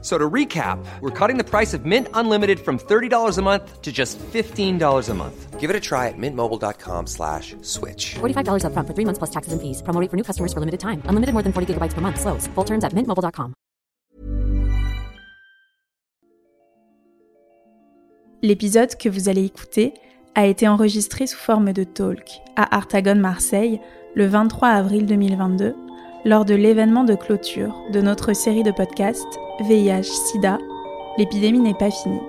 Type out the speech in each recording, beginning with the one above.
So to recap, we're cutting the price of Mint Unlimited from $30 a month to just $15 a month. Give it a try at mintmobile.com slash switch. $45 upfront for three months plus taxes and fees. Promo rate for new customers for limited time. Unlimited more than 40 gigabytes per month. Slows. Full terms at mintmobile.com. L'épisode que vous allez écouter a été enregistré sous forme de talk à Artagon Marseille le 23 avril 2022 lors de l'événement de clôture de notre série de podcasts VIH-Sida, l'épidémie n'est pas finie.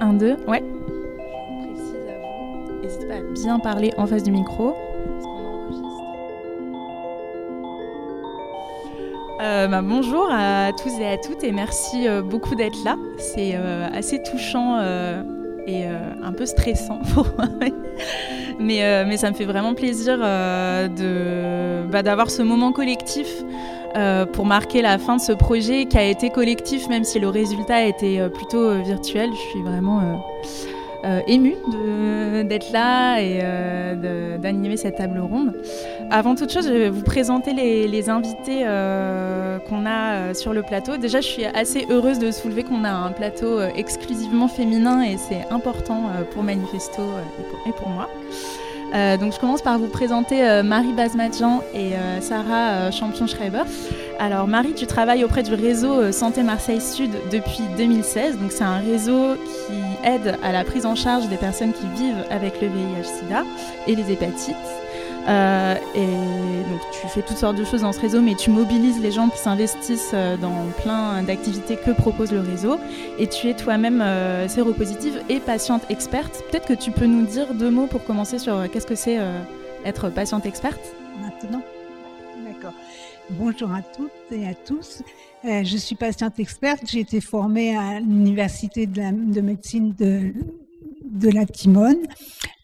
Un, deux, ouais. Je précise à vous, n'hésitez pas à bien parler en face du micro. Euh, bah, bonjour à tous et à toutes et merci euh, beaucoup d'être là. C'est euh, assez touchant et euh, un peu stressant pour moi. mais, euh, mais ça me fait vraiment plaisir euh, bah, d'avoir ce moment collectif pour marquer la fin de ce projet qui a été collectif, même si le résultat a été plutôt virtuel. Je suis vraiment émue de- d'être là et euh, d'animer cette table ronde. Avant toute chose, je vais vous présenter les, invités euh, qu'on a euh, sur le plateau. Déjà, je suis assez heureuse de soulever qu'on a un plateau euh, exclusivement féminin et c'est important euh, pour Manifesto euh, et pour, moi. Euh, donc, je commence par vous présenter euh, Marie Bazmadjan et euh, Sarah euh, Champion-Schreiber. Alors, Marie, tu travailles auprès du réseau euh, Santé Marseille Sud depuis 2016. Donc, c'est un réseau qui aide à la prise en charge des personnes qui vivent avec le VIH-Sida et les hépatites. Euh, et donc tu fais toutes sortes de choses dans ce réseau, mais tu mobilises les gens qui s'investissent euh, dans plein d'activités que propose le réseau. Et tu es toi-même euh, séropositive et patiente experte. Peut-être que tu peux nous dire deux mots pour commencer sur qu'est-ce que c'est être patiente experte? Maintenant. Bonjour à toutes et à tous. Euh, je suis patiente experte. J'ai été formée à l'Université de, médecine de, de la Timone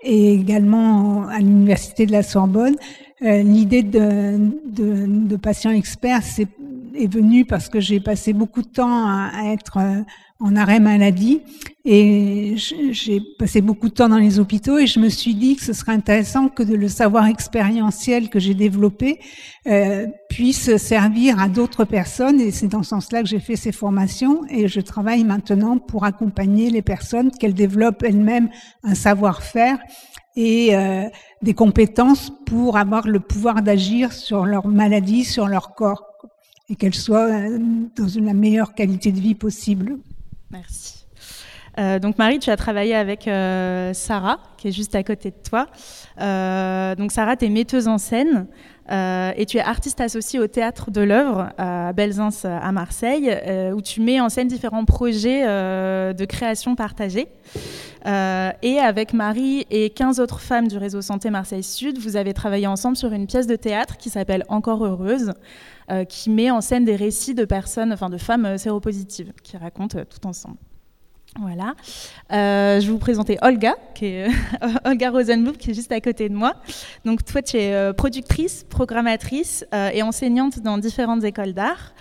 et également à l'Université de la Sorbonne. Euh, L'idée de, de, de patient expert c'est, est venue parce que j'ai passé beaucoup de temps à, à être euh, en arrêt maladie et j'ai passé beaucoup de temps dans les hôpitaux et je me suis dit que ce serait intéressant que le savoir expérientiel que j'ai développé euh, puisse servir à d'autres personnes et c'est dans ce sens-là que j'ai fait ces formations et je travaille maintenant pour accompagner les personnes qu'elles développent elles-mêmes un savoir-faire et euh, des compétences pour avoir le pouvoir d'agir sur leur maladie, sur leur corps et qu'elles soient euh, dans la meilleure qualité de vie possible. Merci. Euh, donc Marie, tu as travaillé avec euh, Sarah, qui est juste à côté de toi. Euh, donc Sarah, tu es metteuse en scène et tu es artiste associée au Théâtre de l'œuvre à Belzins à Marseille, où tu mets en scène différents projets de création partagée. Et avec Marie et 15 autres femmes du réseau Santé Marseille Sud, vous avez travaillé ensemble sur une pièce de théâtre qui s'appelle Encore heureuse, euh, qui met en scène des récits de personnes, enfin de femmes euh, séropositives, qui racontent euh, tout ensemble. Voilà. Je vais vous présenter Olga, qui Olga Rosenblum, qui est juste à côté de moi. Donc toi, tu es productrice, programmatrice et enseignante dans différentes écoles d'art.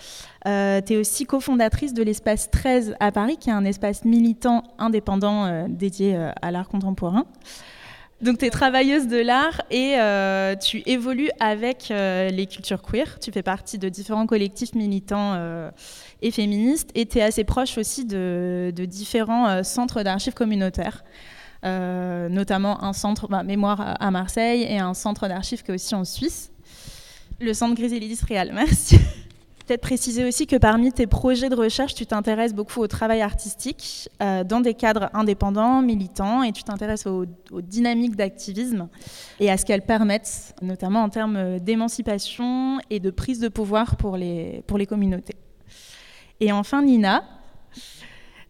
Tu es aussi cofondatrice de l'espace 13 à Paris, qui est un espace militant indépendant dédié à l'art contemporain. Donc, tu es travailleuse de l'art et euh, tu évolues avec euh, les cultures queer. Tu fais partie de différents collectifs militants euh, et féministes et tu es assez proche aussi de, différents centres d'archives communautaires. Notamment un centre bah, mémoire à Marseille et un centre d'archives qui est aussi en Suisse. Le centre Griselidis Réal, merci. Peut-être préciser aussi que parmi tes projets de recherche, tu t'intéresses beaucoup au travail artistique euh, dans des cadres indépendants, militants, et tu t'intéresses aux, dynamiques d'activisme et à ce qu'elles permettent, notamment en termes d'émancipation et de prise de pouvoir pour les, pour les communautés. Et enfin, Nina.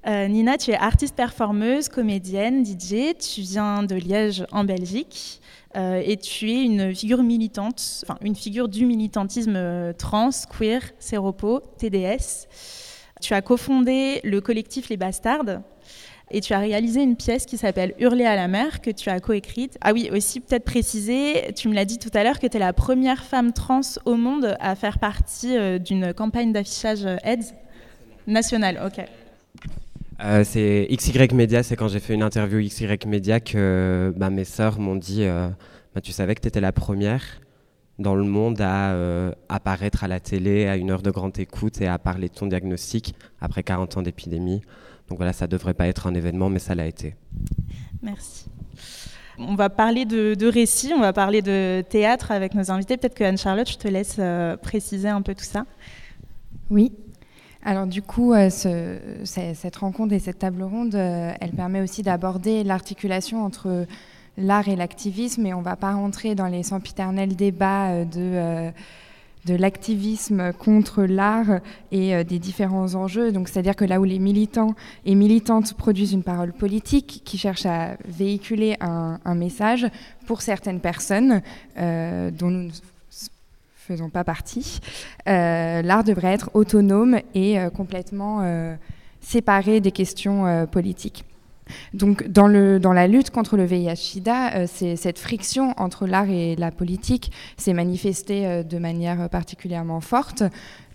Euh, Nina, tu es artiste performeuse, comédienne, DJ. Tu viens de Liège en Belgique. Euh, et tu es une figure militante, enfin une figure du militantisme euh, trans, queer, séropo, TDS. Tu as cofondé le collectif Les Bastardes, Et tu as réalisé une pièce qui s'appelle Hurler à la mer, que tu as coécrite. Ah oui, aussi peut-être préciser, tu me l'as dit tout à l'heure, que tu es la première femme trans au monde à faire partie euh, d'une campagne d'affichage AIDS nationale. Ok. Euh, c'est XY Media, c'est quand j'ai fait une interview XY Media que bah, mes sœurs m'ont dit euh, bah, Tu savais que tu étais la première dans le monde à euh, apparaître à la télé à une heure de grande écoute et à parler de ton diagnostic après 40 ans d'épidémie. Donc voilà, ça devrait pas être un événement, mais ça l'a été. Merci. On va parler de, de récits, on va parler de théâtre avec nos invités. Peut-être que Anne-Charlotte, je te laisse préciser un peu tout ça. Oui, alors du coup, euh, ce, cette rencontre et cette table ronde, euh, elle permet aussi d'aborder l'articulation entre l'art et l'activisme, et on ne va pas rentrer dans les sempiternels débats euh, de de l'activisme contre l'art et des différents enjeux. Donc, c'est-à-dire que là où les militants et militantes produisent une parole politique qui cherche à véhiculer un, un message pour certaines personnes dont nous faisons pas partie, euh, l'art devrait être autonome et euh, complètement euh, séparé des questions politiques. Donc, dans, le, dans, la lutte contre le VIH-Sida, cette friction entre l'art et la politique s'est manifestée de manière particulièrement forte.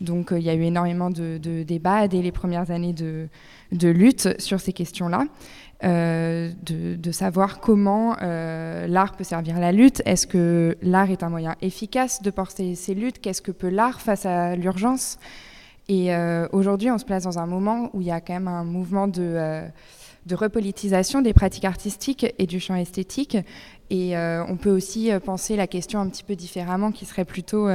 Donc, il y a eu énormément de, de, débats dès les premières années de, de lutte sur ces questions-là. Euh, de, savoir comment euh, l'art peut servir la lutte. Est-ce que l'art est un moyen efficace de porter ces luttes? Qu'est-ce que peut l'art face à l'urgence? Et euh, aujourd'hui, on se place dans un moment où il y a quand même un mouvement de, de repolitisation des pratiques artistiques et du champ esthétique. Et on peut aussi penser la question un petit peu différemment, qui serait plutôt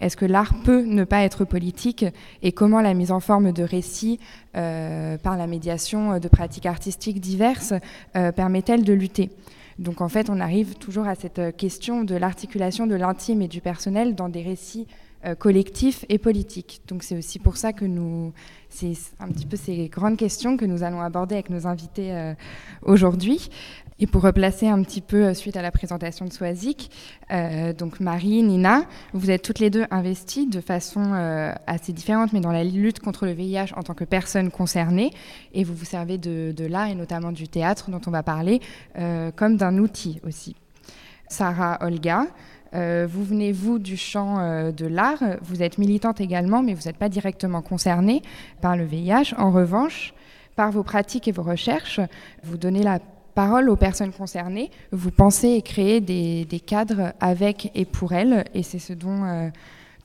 est-ce que l'art peut ne pas être politique et comment la mise en forme de récits euh, par la médiation de pratiques artistiques diverses euh, permet-elle de lutter? Donc en fait, on arrive toujours à cette question de l'articulation de l'intime et du personnel dans des récits euh, collectifs et politiques. Donc c'est aussi pour ça que nous, c'est un petit peu ces grandes questions que nous allons aborder avec nos invités aujourd'hui. Et pour replacer un petit peu euh, suite à la présentation de Swazik, euh, donc Marie, Nina, vous êtes toutes les deux investies de façon euh, assez différente, mais dans la lutte contre le VIH en tant que personne concernée, et vous vous servez de, l'art et notamment du théâtre dont on va parler comme d'un outil aussi. Sarah Olga, vous venez, vous, du champ de l'art. Vous êtes militante également, mais vous n'êtes pas directement concernée par le VIH. En revanche, par vos pratiques et vos recherches, vous donnez la parole aux personnes concernées. Vous pensez et créez des, cadres avec et pour elles, et c'est ce dont, euh,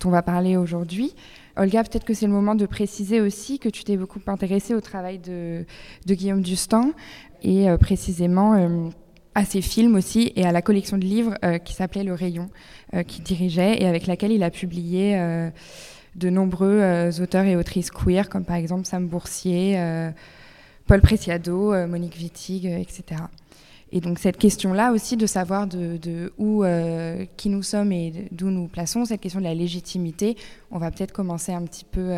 on va parler aujourd'hui. Olga, peut-être que c'est le moment de préciser aussi que tu t'es beaucoup intéressée au travail de, Guillaume Dustan, et euh, précisément euh, à ses films aussi, et à la collection de livres qui s'appelait Le Rayon, qu'il dirigeait, et avec laquelle il a publié de nombreux auteurs et autrices queer, comme par exemple Sam Boursier. Paul Preciado, euh, Monique Wittig, euh, etc. Et donc cette question-là aussi de savoir de, où, euh, qui nous sommes et d'où nous plaçons, cette question de la légitimité, on va peut-être commencer un petit peu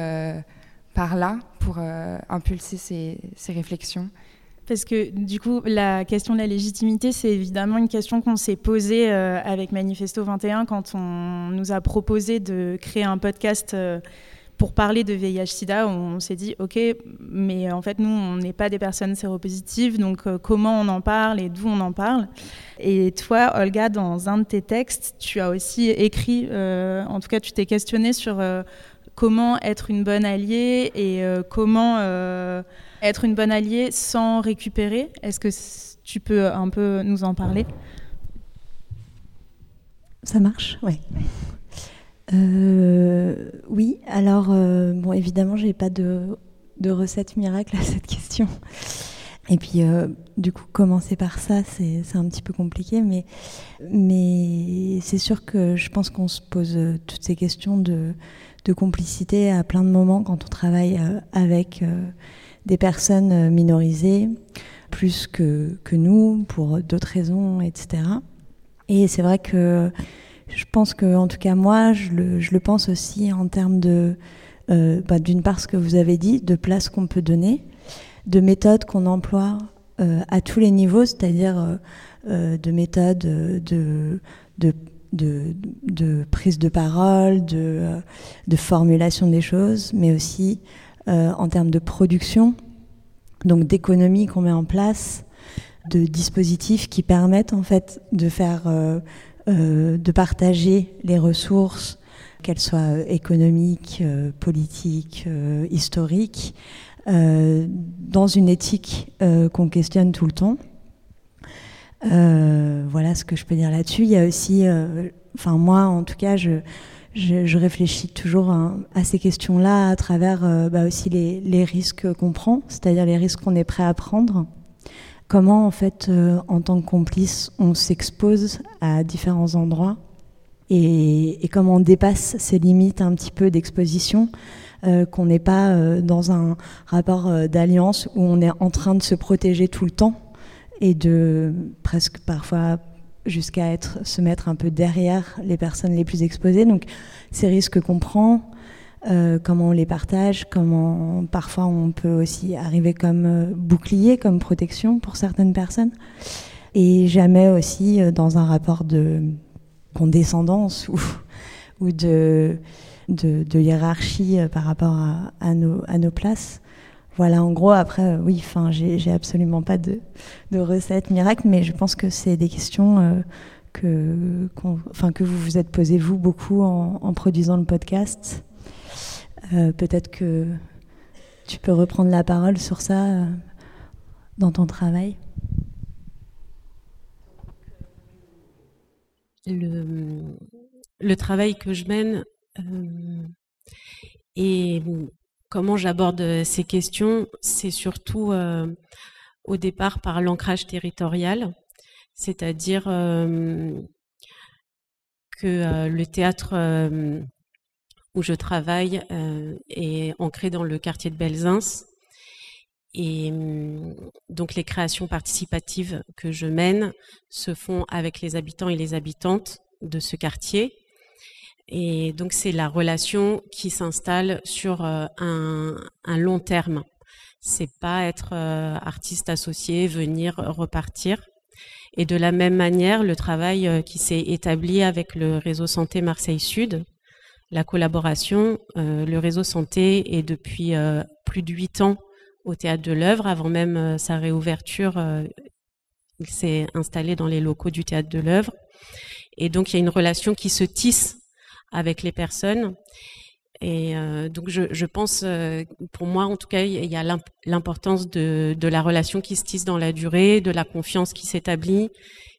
par là pour impulser ces, ces, réflexions. Parce que du coup, la question de la légitimité, c'est évidemment une question qu'on s'est posée avec Manifesto 21 quand on nous a proposé de créer un podcast pour parler de VIH-Sida, on s'est dit, OK, mais en fait, nous, on n'est pas des personnes séropositives, donc euh, comment on en parle et d'où on en parle? Et toi, Olga, dans un de tes textes, tu as aussi écrit, euh, en tout cas, tu t'es questionné sur euh, comment être une bonne alliée et comment être une bonne alliée sans récupérer. Est-ce que tu peux un peu nous en parler? Ça marche, oui. Euh, oui, alors, euh, bon, évidemment, j'ai pas de, recette miracle à cette question. Et puis, euh, du coup, commencer par ça, c'est un petit peu compliqué, mais, c'est sûr que je pense qu'on se pose toutes ces questions de, complicité à plein de moments quand on travaille avec des personnes minorisées, plus que nous, pour d'autres raisons, etc. Et c'est vrai que je pense que, en tout cas, moi, je le, pense aussi en termes de, euh, bah, d'une part, ce que vous avez dit, de place qu'on peut donner, de méthodes qu'on emploie euh, à tous les niveaux, c'est-à-dire euh, de méthodes de, prise de parole, de, de formulation des choses, mais aussi en termes de production, donc d'économies qu'on met en place, de dispositifs qui permettent en fait de faire, euh, euh, de partager les ressources, qu'elles soient économiques, euh, politiques, historiques, dans une éthique qu'on questionne tout le temps. voilà ce que je peux dire là-dessus. Il y a aussi, enfin moi en tout cas, je, réfléchis toujours à, ces questions-là à travers bah, aussi les risques qu'on prend, c'est-à-dire les risques qu'on est prêt à prendre comment en fait euh, en tant que complice on s'expose à différents endroits et, comment on dépasse ces limites un petit peu d'exposition, euh, qu'on n'est pas euh, dans un rapport d'alliance où on est en train de se protéger tout le temps et de presque parfois jusqu'à être se mettre un peu derrière les personnes les plus exposées. Donc ces risques qu'on prend, euh, comment on les partage, comment parfois on peut aussi arriver comme euh, bouclier, comme protection pour certaines personnes, et jamais aussi euh, dans un rapport de condescendance ou, de, hiérarchie par rapport à, nos, places. Voilà, en gros, après, oui, enfin, j'ai absolument pas de, recette miracle, mais je pense que c'est des questions que, que vous vous êtes posées, vous, beaucoup en produisant le podcast. Euh, peut-être que tu peux reprendre la parole sur ça euh, dans ton travail. Le, travail que je mène euh, et comment j'aborde ces questions, c'est surtout au départ par l'ancrage territorial, c'est-à-dire que le théâtre où je travaille euh, est ancré dans le quartier de Belzins. Et hum, donc les créations participatives que je mène se font avec les habitants et les habitantes de ce quartier. Et donc c'est la relation qui s'installe sur euh, un, long terme. C'est pas être euh, artiste associé, venir repartir. Et de la même manière, le travail qui s'est établi avec le réseau Santé Marseille Sud, la collaboration. Euh, le réseau santé est depuis euh, plus de huit ans au théâtre de l'œuvre. Avant même euh, sa réouverture, il s'est installé dans les locaux du théâtre de l'œuvre. Et donc il y a une relation qui se tisse avec les personnes. Et donc je, pense, pour moi en tout cas, il y a l'importance de, de, la relation qui se tisse dans la durée, de la confiance qui s'établit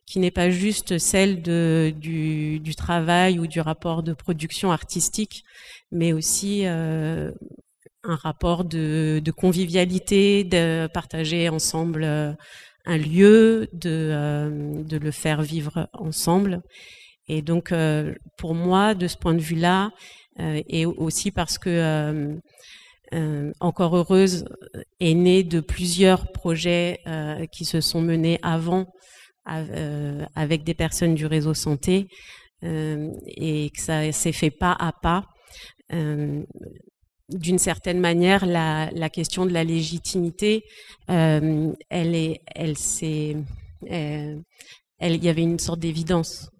qui n'est pas juste celle de, du, du, travail ou du rapport de production artistique, mais aussi euh, un rapport de, de, convivialité, de partager ensemble euh, un lieu, de, euh, de le faire vivre ensemble. Et donc, pour moi, de ce point de vue-là, et aussi parce que Encore Heureuse est née de plusieurs projets qui se sont menés avant euh, avec des personnes du réseau santé euh, et que ça s'est fait pas à pas. Euh, d'une certaine manière, la, question de la légitimité, elle est, elle s'est, il y avait une sorte d'évidence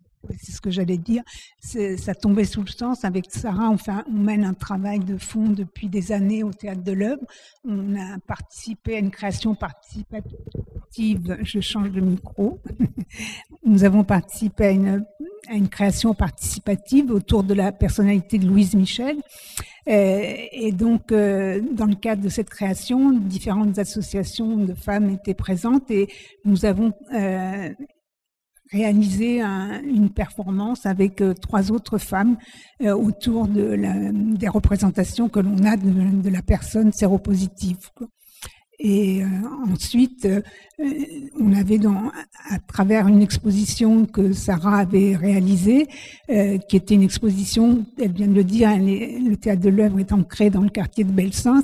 c'est ce que j'allais dire, ça tombait sous le sens. Avec Sarah, enfin, on mène un travail de fond depuis des années au Théâtre de l'œuvre. On a participé à une création participative, je change de micro, nous avons participé à une, à une, création participative autour de la personnalité de Louise Michel. Euh, et donc, euh, dans le cadre de cette création, différentes associations de femmes étaient présentes et nous avons euh, réaliser une performance avec euh, trois autres femmes euh, autour de la, des représentations que l'on a de, la personne séropositive. Et euh, ensuite, euh, on avait dans, à travers une exposition que Sarah avait réalisée, euh, qui était une exposition, elle vient de le dire, le théâtre de l'œuvre est ancré dans le quartier de Belsains.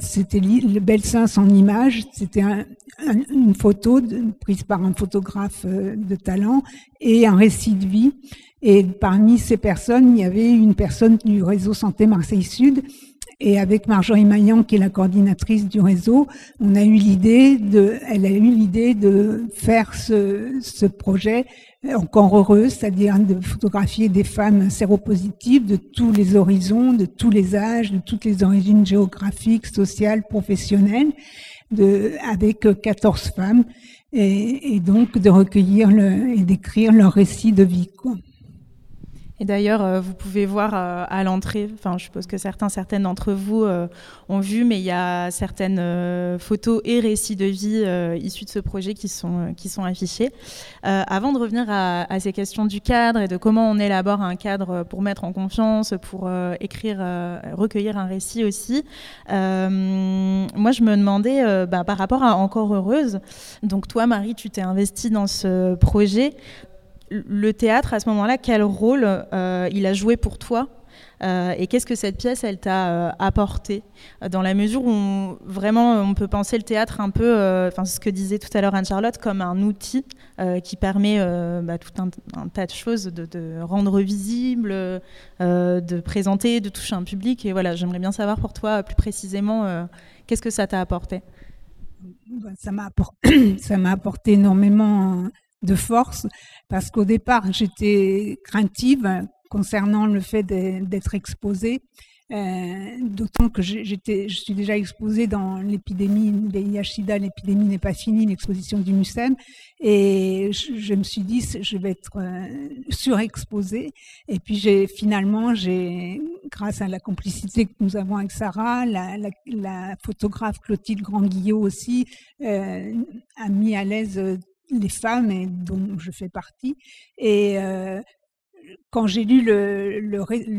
c'était le Belsains en image, c'était un, une photo prise par un photographe de talent et un récit de vie. Et parmi ces personnes, il y avait une personne du réseau Santé Marseille Sud et avec Marjorie Maillan, qui est la coordinatrice du réseau, on a eu l'idée de, elle a eu l'idée de faire ce, ce projet encore heureuses, c'est-à-dire de photographier des femmes séropositives de tous les horizons, de tous les âges, de toutes les origines géographiques, sociales, professionnelles, de, avec 14 femmes, et, et donc de recueillir le, et d'écrire leur récit de vie. Quoi. Et d'ailleurs, euh, vous pouvez voir euh, à l'entrée, enfin, je suppose que certains, certaines d'entre vous euh, ont vu, mais il y a certaines photos et récits de vie issus de ce projet qui sont, qui sont affichés. avant de revenir à, ces questions du cadre et de comment on élabore un cadre pour mettre en confiance, pour écrire, recueillir un récit aussi, moi, je me demandais, bah, par rapport à Encore Heureuse, donc toi, Marie, tu t'es investie dans ce projet le théâtre, à ce moment-là, quel rôle euh, il a joué pour toi euh, et qu'est-ce que cette pièce, elle t'a euh, apporté Dans la mesure où vraiment on peut penser le théâtre un peu, enfin ce que disait tout à l'heure Anne-Charlotte, comme un outil qui permet bah, tout un, tas de choses, de, rendre visible, de présenter, de toucher un public. Et voilà, j'aimerais bien savoir pour toi plus précisément qu'est-ce que ça t'a apporté? Apporté, ça m'a apporté énormément de force parce qu'au départ j'étais craintive concernant le fait d'être exposée, euh, d'autant que j'étais, je suis déjà exposée dans l'épidémie VIH/SIDA, l'épidémie n'est pas finie, l'exposition du MUSEM, et je, me suis dit je vais être euh, surexposée. Et puis j'ai finalement, j'ai, grâce à la complicité que nous avons avec Sarah, la, photographe Clotilde Grand-Guillot aussi euh, a mis à l'aise les femmes et dont je fais partie. Et euh, quand j'ai lu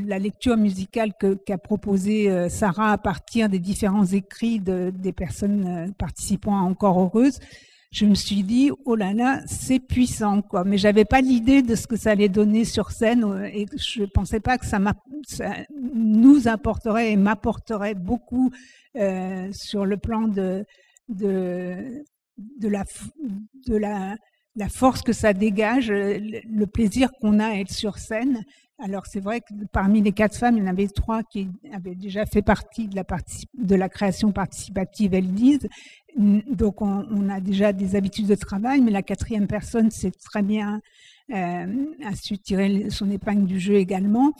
la lecture musicale qu'a proposée euh, Sarah à partir des différents écrits de, des personnes euh, participant à Encore Heureuse, je me suis dit oh là là c'est puissant quoi mais j'avais pas l'idée de ce que ça allait donner sur scène et je pensais pas que ça, nous apporterait et m'apporterait beaucoup sur le plan de de la, de la, la force que ça dégage, le plaisir qu'on a à être sur scène. Alors c'est vrai que parmi les quatre femmes, il y en avait trois qui avaient déjà fait partie de la, de la création participative, elles disent. Donc on, a déjà des habitudes de travail, mais la quatrième personne s'est très bien euh, a su tirer son épingle du jeu également.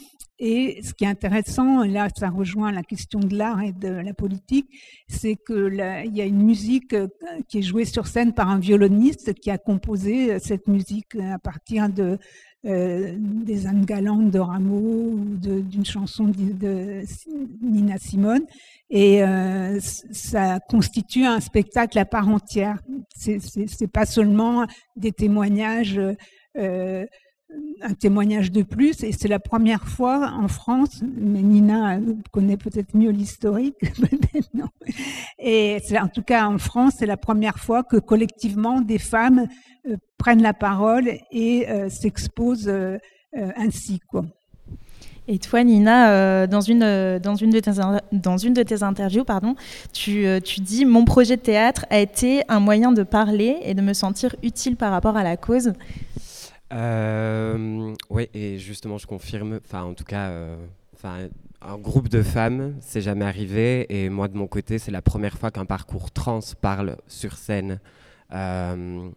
Et ce qui est intéressant, là, ça rejoint la question de l'art et de la politique, c'est que il y a une musique euh, qui est jouée sur scène par un violoniste qui a composé euh, cette musique à partir de des âmes galantes de Rameau ou d'une chanson de, Nina Simone. Et ça constitue un spectacle à part entière. C'est pas seulement des témoignages euh, un témoignage de plus, et c'est la première fois en France, mais Nina connaît peut-être mieux l'historique. Et en tout cas en France, c'est la première fois que collectivement des femmes euh, prennent la parole et euh, s'exposent ainsi. Et toi, Nina, dans, une, dans, une de tes, dans une de tes interviews, pardon, tu, tu dis Mon projet de théâtre a été un moyen de parler et de me sentir utile par rapport à la cause. Euh, oui, et justement, je confirme, enfin, en tout cas, euh, enfin, un groupe de femmes, c'est jamais arrivé, et moi, de mon côté, c'est la première fois qu'un parcours trans parle sur scène. Euh,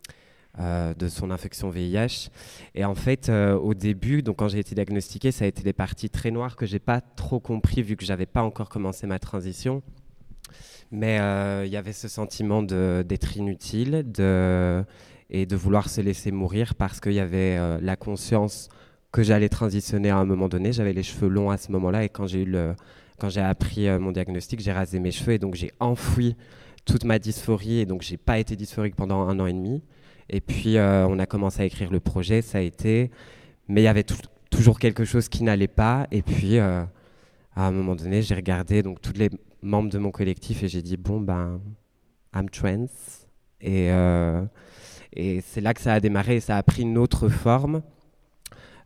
de son infection VIH. Et en fait, au début, donc quand j'ai été diagnostiquée, ça a été des parties très noires que j'ai pas trop compris vu que j'avais pas encore commencé ma transition. Mais il y avait ce sentiment d'être inutile, de et de vouloir se laisser mourir parce qu'il y avait euh, la conscience que j'allais transitionner à un moment donné. J'avais les cheveux longs à ce moment-là et quand j'ai eu quand j'ai appris euh, mon diagnostic, j'ai rasé mes cheveux et donc j'ai enfoui toute ma dysphorie et donc j'ai pas été dysphorique pendant un an et demi. Et puis euh, on a commencé à écrire le projet, ça a été, mais il y avait toujours quelque chose qui n'allait pas. Et puis à un moment donné, j'ai regardé donc tous les membres de mon collectif et j'ai dit bon ben I'm trans et et c'est là que ça a démarré, ça a pris une autre forme.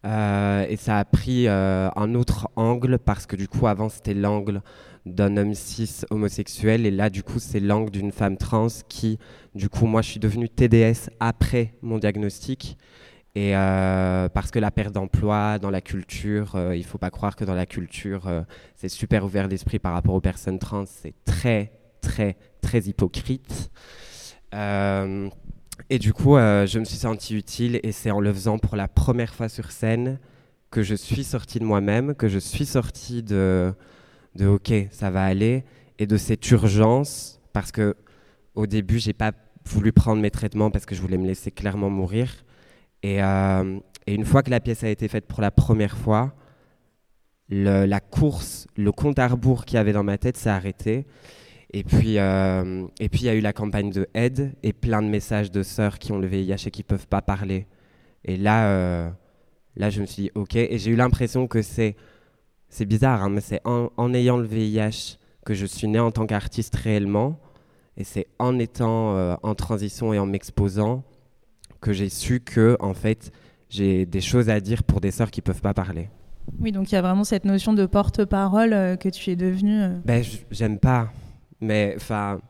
Euh, et ça a pris euh, un autre angle parce que du coup avant c'était l'angle d'un homme cis homosexuel. Et là du coup c'est l'angle d'une femme trans qui du coup moi je suis devenue TDS après mon diagnostic. Et euh, parce que la perte d'emploi dans la culture il faut pas croire que dans la culture c'est super ouvert d'esprit par rapport aux personnes trans. C'est très très très hypocrite et du coup, euh, je me suis senti utile et c'est en le faisant pour la première fois sur scène que je suis sortie de moi-même, que je suis sortie de, de OK, ça va aller et de cette urgence parce que au début, j'ai pas voulu prendre mes traitements parce que je voulais me laisser clairement mourir. Et, euh, une fois que la pièce a été faite pour la première fois, la course, le compte à rebours qu'il y avait dans ma tête s'est arrêté. Et puis, euh, et puis il y a eu la campagne de aide et plein de messages de sœurs qui ont le VIH et qui peuvent pas parler. Et là, euh, là, je me suis dit ok. Et j'ai eu l'impression que c'est, c'est bizarre, hein, mais c'est en, en, ayant le VIH que je suis né en tant qu'artiste réellement. Et c'est en étant euh, en transition et en m'exposant que j'ai su que en fait j'ai des choses à dire pour des sœurs qui peuvent pas parler. Oui, donc il y a vraiment cette notion de porte-parole que tu es devenu. Euh... Ben, j'aime pas. Mais enfin,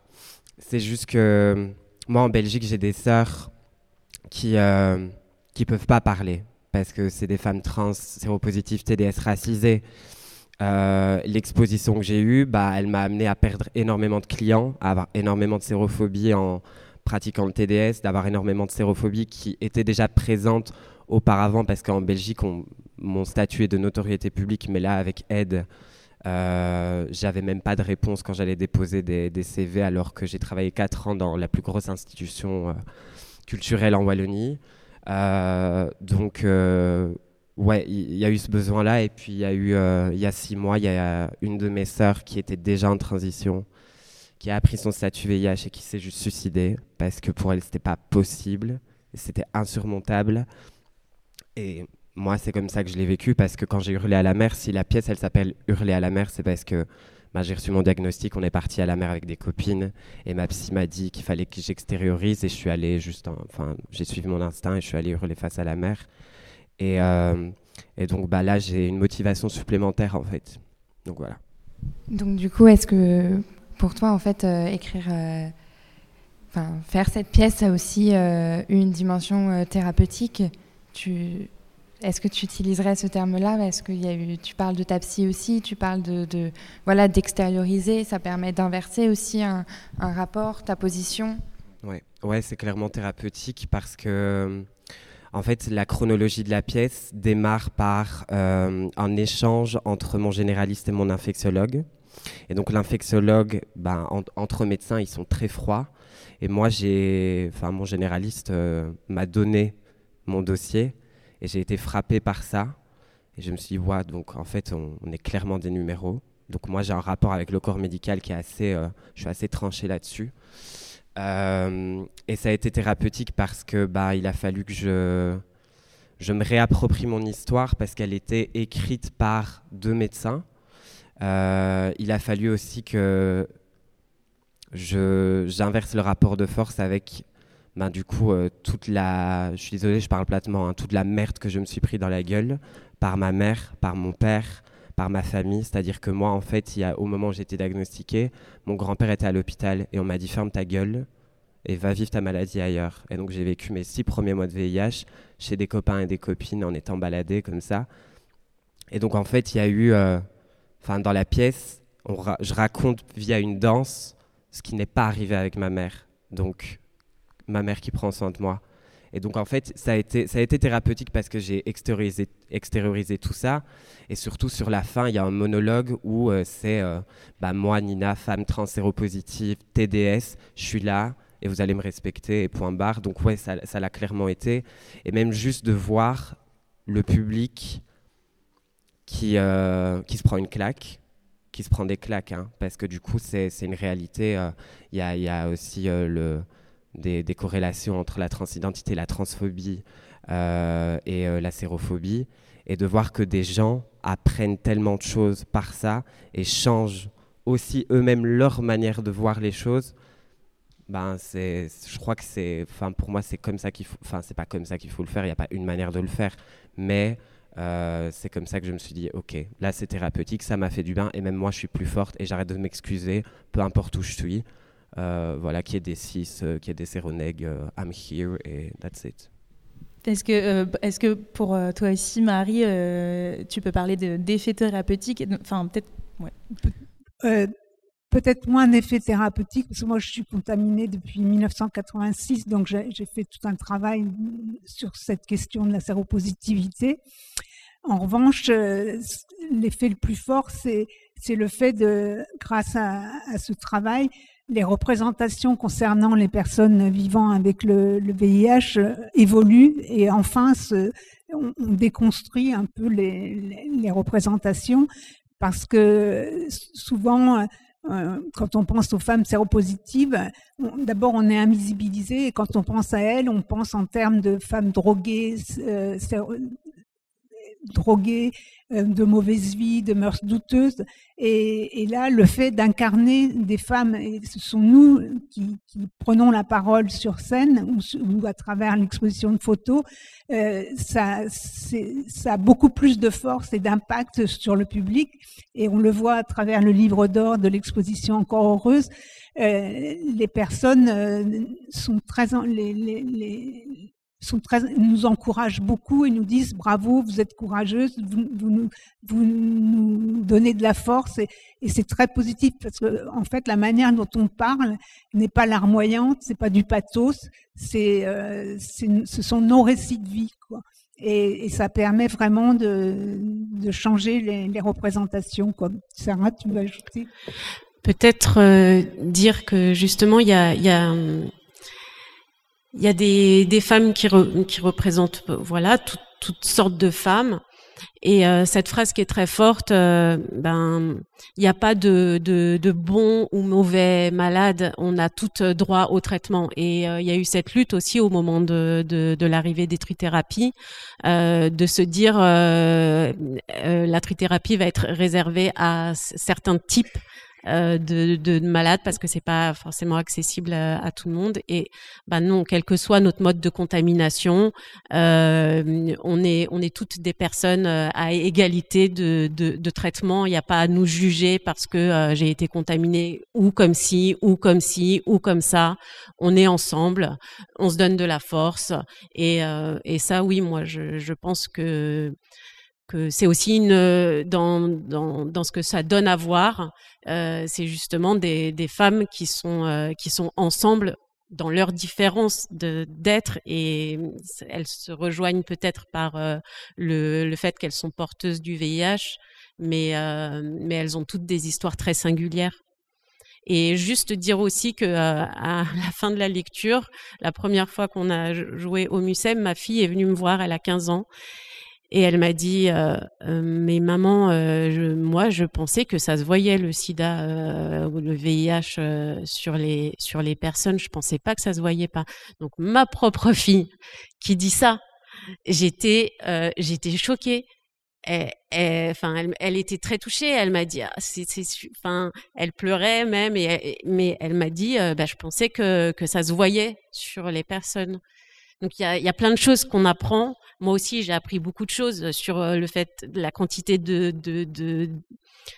c'est juste que moi en Belgique, j'ai des sœurs qui euh, peuvent pas parler parce que c'est des femmes trans, séropositives, TDS racisées. Euh, L'exposition que j'ai eue, bah, elle m'a amené à perdre énormément de clients, à avoir énormément de sérophobie en pratiquant le TDS, d'avoir énormément de sérophobie qui était déjà présente auparavant parce qu'en Belgique, on, mon statut est de notoriété publique, mais là, avec aide, euh, j'avais même pas de réponse quand j'allais déposer des, CV alors que j'ai travaillé 4 ans dans la plus grosse institution euh, culturelle en Wallonie. Euh, donc, ouais, il y, a eu ce besoin-là. Et puis, il y a eu, il y a 6 mois, il y a une de mes sœurs qui était déjà en transition, qui a appris son statut VIH et qui s'est juste suicidée parce que pour elle, c'était pas possible. C'était insurmontable. Et moi, c'est comme ça que je l'ai vécu parce que quand j'ai hurlé à la mer, si la pièce elle s'appelle Hurler à la mer, c'est parce que bah, j'ai reçu mon diagnostic, on est parti à la mer avec des copines et ma psy m'a dit qu'il fallait que j'extériorise et je suis allé juste, en, enfin, j'ai suivi mon instinct et je suis allé hurler face à la mer. Et, euh, et donc bah, là, j'ai une motivation supplémentaire en fait. Donc voilà. Donc du coup, est-ce que pour toi, en fait, euh, écrire, euh, enfin, faire cette pièce a aussi une dimension thérapeutique? Tu est-ce que tu utiliserais ce terme-là? Est-ce eu, tu parles de ta psy aussi, tu parles de, voilà d'extérioriser, ça permet d'inverser aussi un, rapport, ta position? Ouais, ouais, c'est clairement thérapeutique parce que en fait la chronologie de la pièce démarre par euh, un échange entre mon généraliste et mon infectiologue. Et donc l'infectiologue, ben, en, entre médecins, ils sont très froids. Et moi, j'ai, enfin, mon généraliste euh, m'a donné mon dossier et j'ai été frappé par ça. Et je me suis dit, ouais, donc en fait, on, est clairement des numéros. Donc moi, j'ai un rapport avec le corps médical qui est assez, euh, je suis assez tranché là-dessus. Euh, et ça a été thérapeutique parce que bah, il a fallu que je, je me réapproprie mon histoire parce qu'elle était écrite par deux médecins. Euh, il a fallu aussi que j'inverse le rapport de force avec ben, du coup, euh, toute la, je suis désolé, je parle platement, hein, toute la merde que je me suis pris dans la gueule par ma mère, par mon père, par ma famille. C'est-à-dire que moi, en fait, au moment où j'étais diagnostiqué, mon grand-père était à l'hôpital et on m'a dit ferme ta gueule et va vivre ta maladie ailleurs. Et donc j'ai vécu mes six premiers mois de VIH chez des copains et des copines en étant baladé comme ça. Et donc en fait, il y a eu, enfin euh, dans la pièce, je raconte via une danse ce qui n'est pas arrivé avec ma mère. Donc ma mère qui prend soin de moi. Et donc en fait, ça a été, ça a été thérapeutique parce que j'ai extériorisé, tout ça. Et surtout sur la fin, il y a un monologue où euh, c'est euh, bah, moi, Nina, femme trans séropositive, TDS, je suis là et vous allez me respecter et point barre. Donc ouais, ça, ça l'a clairement été. Et même juste de voir le public qui, euh, qui se prend une claque, qui se prend des claques, hein, parce que du coup, c'est une réalité. Il y, a, y a aussi le des, corrélations entre la transidentité, la transphobie euh, et euh, la sérophobie, et de voir que des gens apprennent tellement de choses par ça et changent aussi eux-mêmes leur manière de voir les choses. Ben c'est, je crois que c'est, enfin pour moi c'est comme ça qu'il faut, enfin c'est pas comme ça qu'il faut le faire. Il n'y a pas une manière de le faire, mais euh, c'est comme ça que je me suis dit, ok, là c'est thérapeutique, ça m'a fait du bien, et même moi je suis plus forte et j'arrête de m'excuser, peu importe où je suis. Euh, voilà, qui est des cis, euh, qui est des séronègues, euh, I'm here et that's it. Est-ce que, euh, est que pour euh, toi aussi, Marie, euh, tu peux parler d'effets thérapeutiques Enfin, peut-être. Ouais. peut-être moins d'effet thérapeutique, parce que moi je suis contaminée depuis 1986, donc j'ai fait tout un travail sur cette question de la séropositivité. En revanche, l'effet le plus fort, c'est le fait de, grâce à, ce travail, les représentations concernant les personnes vivant avec le, VIH euh, évoluent et enfin on, déconstruit un peu les représentations parce que souvent euh, quand on pense aux femmes séropositives, d'abord on est invisibilisé et quand on pense à elles, on pense en termes de femmes droguées, euh, droguées, euh, de mauvaise vie, de mœurs douteuses. Et, là, le fait d'incarner des femmes, et ce sont nous qui, prenons la parole sur scène ou, à travers l'exposition de photos, euh, ça, a beaucoup plus de force et d'impact sur le public. Et on le voit à travers le livre d'or de l'exposition Encore heureuse. Euh, les personnes sont très, les, les, sont très, nous encouragent beaucoup et nous disent bravo, vous êtes courageuse, vous, vous, nous, vous nous, donnez de la force et, et c'est très positif parce que en fait la manière dont on parle n'est pas larmoyante, c'est pas du pathos, c'est, euh, ce sont nos récits de vie quoi. Et, ça permet vraiment de, de changer les, représentations. Quoi. Sarah, tu veux ajouter? Peut-être euh, dire que justement il y a il y a des, des femmes qui, qui représentent voilà toutes sortes de femmes. Et euh, cette phrase qui est très forte, euh, ben il n'y a pas de, de, de, bon ou mauvais malade, on a tout droit au traitement. Et euh, il y a eu cette lutte aussi au moment de, de, de l'arrivée des trithérapies, de se dire la trithérapie va être réservée à certains types euh, de, de, malades parce que c'est pas forcément accessible à, tout le monde. Et ben non, quel que soit notre mode de contamination, euh, on est on est toutes des personnes euh, à égalité de, de, de traitement. Il n'y a pas à nous juger parce que j'ai été contaminée ou comme ci ou comme ci ou comme ça. On est ensemble, on se donne de la force et, et ça, oui, moi, je, je pense que c'est aussi une dans, ce que ça donne à voir, euh, c'est justement des, femmes qui sont euh, qui sont ensemble dans leur différence d'être et elles se rejoignent peut-être par euh, le, fait qu'elles sont porteuses du VIH, mais euh, elles ont toutes des histoires très singulières. Et juste dire aussi que à la fin de la lecture, la première fois qu'on a joué au Mucem, ma fille est venue me voir, elle a 15 ans, et elle m'a dit, euh, euh, mais maman, euh, moi, je pensais que ça se voyait le SIDA ou le VIH sur les sur les personnes. Je pensais pas que ça se voyait pas. Donc ma propre fille qui dit ça, j'étais j'étais choquée. Enfin, elle, était très touchée. Elle m'a dit, ah, enfin, elle pleurait même, mais elle m'a dit, bah, je pensais que que ça se voyait sur les personnes. Donc il y a, plein de choses qu'on apprend. Moi aussi, j'ai appris beaucoup de choses sur euh, le fait de la quantité de, de,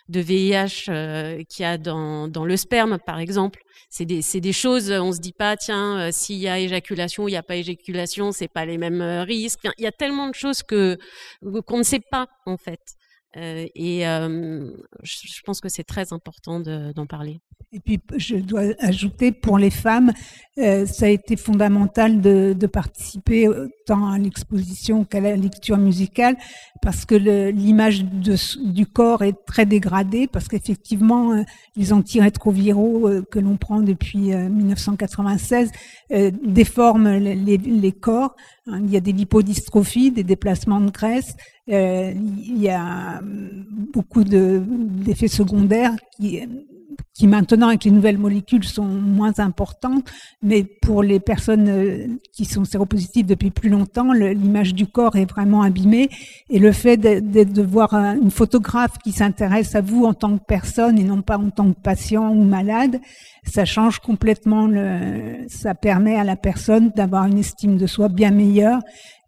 VIH euh, qu'il y a dans, le sperme, par exemple. C'est des, choses, on se dit pas, tiens, euh, s'il y a éjaculation ou il n'y a pas éjaculation, c'est pas les mêmes risques. il y a tellement de choses qu'on ne sait pas, en fait. Et euh, je pense que c'est très important d'en parler. Et puis, je dois ajouter, pour les femmes, ça a été fondamental de, participer tant à l'exposition qu'à la lecture musicale, parce que l'image du corps est très dégradée, parce qu'effectivement, les antirétroviraux que l'on prend depuis 1996 déforment les, corps. Hein, il y a des lipodystrophies, des déplacements de graisse, il y a beaucoup d'effets secondaires qui, qui maintenant avec les nouvelles molécules sont moins importantes, mais pour les personnes euh, qui sont séropositives depuis plus longtemps, l'image du corps est vraiment abîmée. Et le fait de, voir une photographe qui s'intéresse à vous en tant que personne et non pas en tant que patient ou malade, ça change complètement ça permet à la personne d'avoir une estime de soi bien meilleure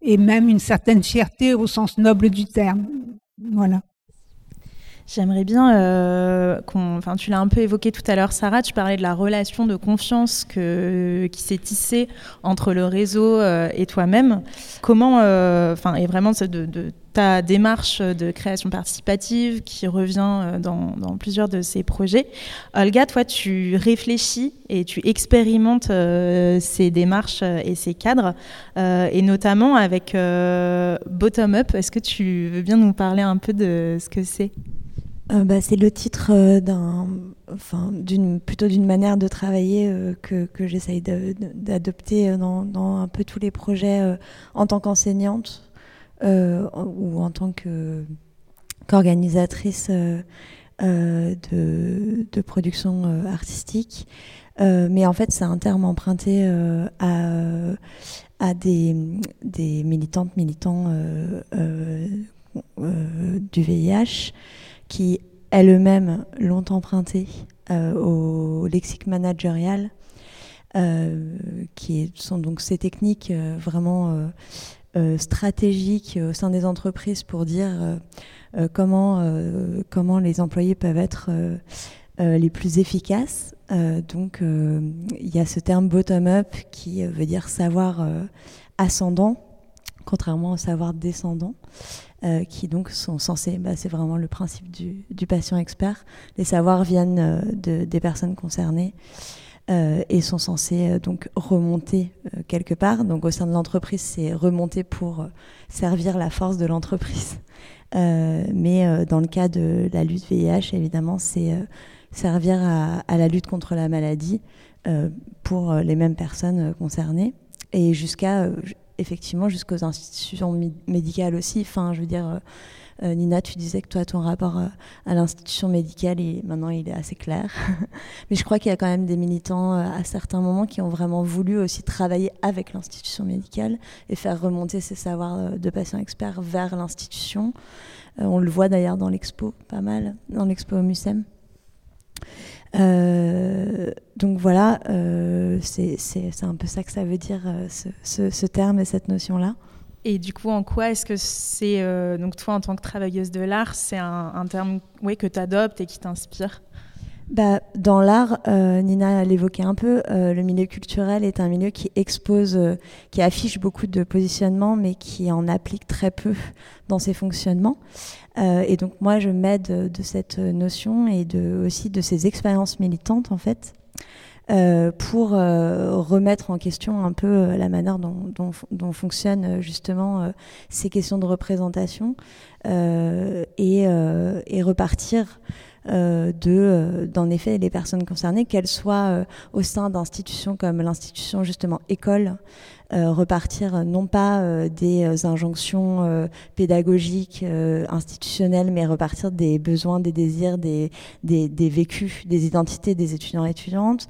et même une certaine fierté au sens noble du terme. Voilà. J'aimerais bien euh, qu'on. Enfin, tu l'as un peu évoqué tout à l'heure, Sarah. Tu parlais de la relation de confiance que, qui s'est tissée entre le réseau euh, et toi-même. Comment. Euh, enfin, et vraiment de, de ta démarche de création participative qui revient dans, dans, plusieurs de ces projets. Olga, toi, tu réfléchis et tu expérimentes ces démarches et ces cadres, et notamment avec Bottom Up. Est-ce que tu veux bien nous parler un peu de ce que c'est? Bah, C'est le titre d'un enfin, d'une, plutôt d'une manière de travailler euh, que, j'essaye d'adopter euh, dans, un peu tous les projets euh, en tant qu'enseignante ou en tant qu'organisatrice de, de, production artistique. mais en fait, c'est un terme emprunté à, des, militantes, militants du VIH qui elles-mêmes l'ont emprunté euh, au lexique managérial, euh, qui sont donc ces techniques euh, vraiment stratégiques au sein des entreprises pour dire comment, comment les employés peuvent être les plus efficaces. donc il y a ce terme bottom-up qui veut dire savoir ascendant, contrairement au savoir descendant. Euh, qui donc sont censés, bah, c'est vraiment le principe du, du, patient expert. Les savoirs viennent euh, de, des personnes concernées euh, et sont censés euh, donc remonter quelque part. Donc au sein de l'entreprise, c'est remonter pour servir la force de l'entreprise. mais dans le cas de la lutte VIH, évidemment, c'est servir à, à, la lutte contre la maladie pour les mêmes personnes concernées et jusqu'à effectivement jusqu'aux institutions médicales aussi. Enfin, je veux dire, euh, euh, Nina, tu disais que toi, ton rapport euh, à l'institution médicale, et maintenant, il est assez clair. Mais je crois qu'il y a quand même des militants à certains moments qui ont vraiment voulu aussi travailler avec l'institution médicale et faire remonter ces savoirs de patients experts vers l'institution. on le voit d'ailleurs dans l'expo, pas mal, dans l'expo au MUSEM. Euh, donc voilà, euh, c'est un peu ça que ça veut dire, euh, ce, ce, terme et cette notion-là. Et du coup, en quoi est-ce que c'est, donc toi en tant que travailleuse de l'art, c'est un, terme que tu adoptes et qui t'inspire? Bah, dans l'art, euh, Nina l'évoquait un peu, euh, le milieu culturel est un milieu qui expose, euh, qui affiche beaucoup de positionnements, mais qui en applique très peu dans ses fonctionnements. et donc moi, je m'aide de cette notion et aussi de ces expériences militantes, en fait, pour remettre en question un peu la manière dont, fonctionnent justement ces questions de représentation et, repartir euh, de, euh, d'en effet, les personnes concernées, qu'elles soient euh, au sein d'institutions comme l'institution justement école, repartir non pas des injonctions pédagogiques, institutionnelles, mais repartir des besoins, des désirs, des, des, des vécus, des identités des étudiants et étudiantes.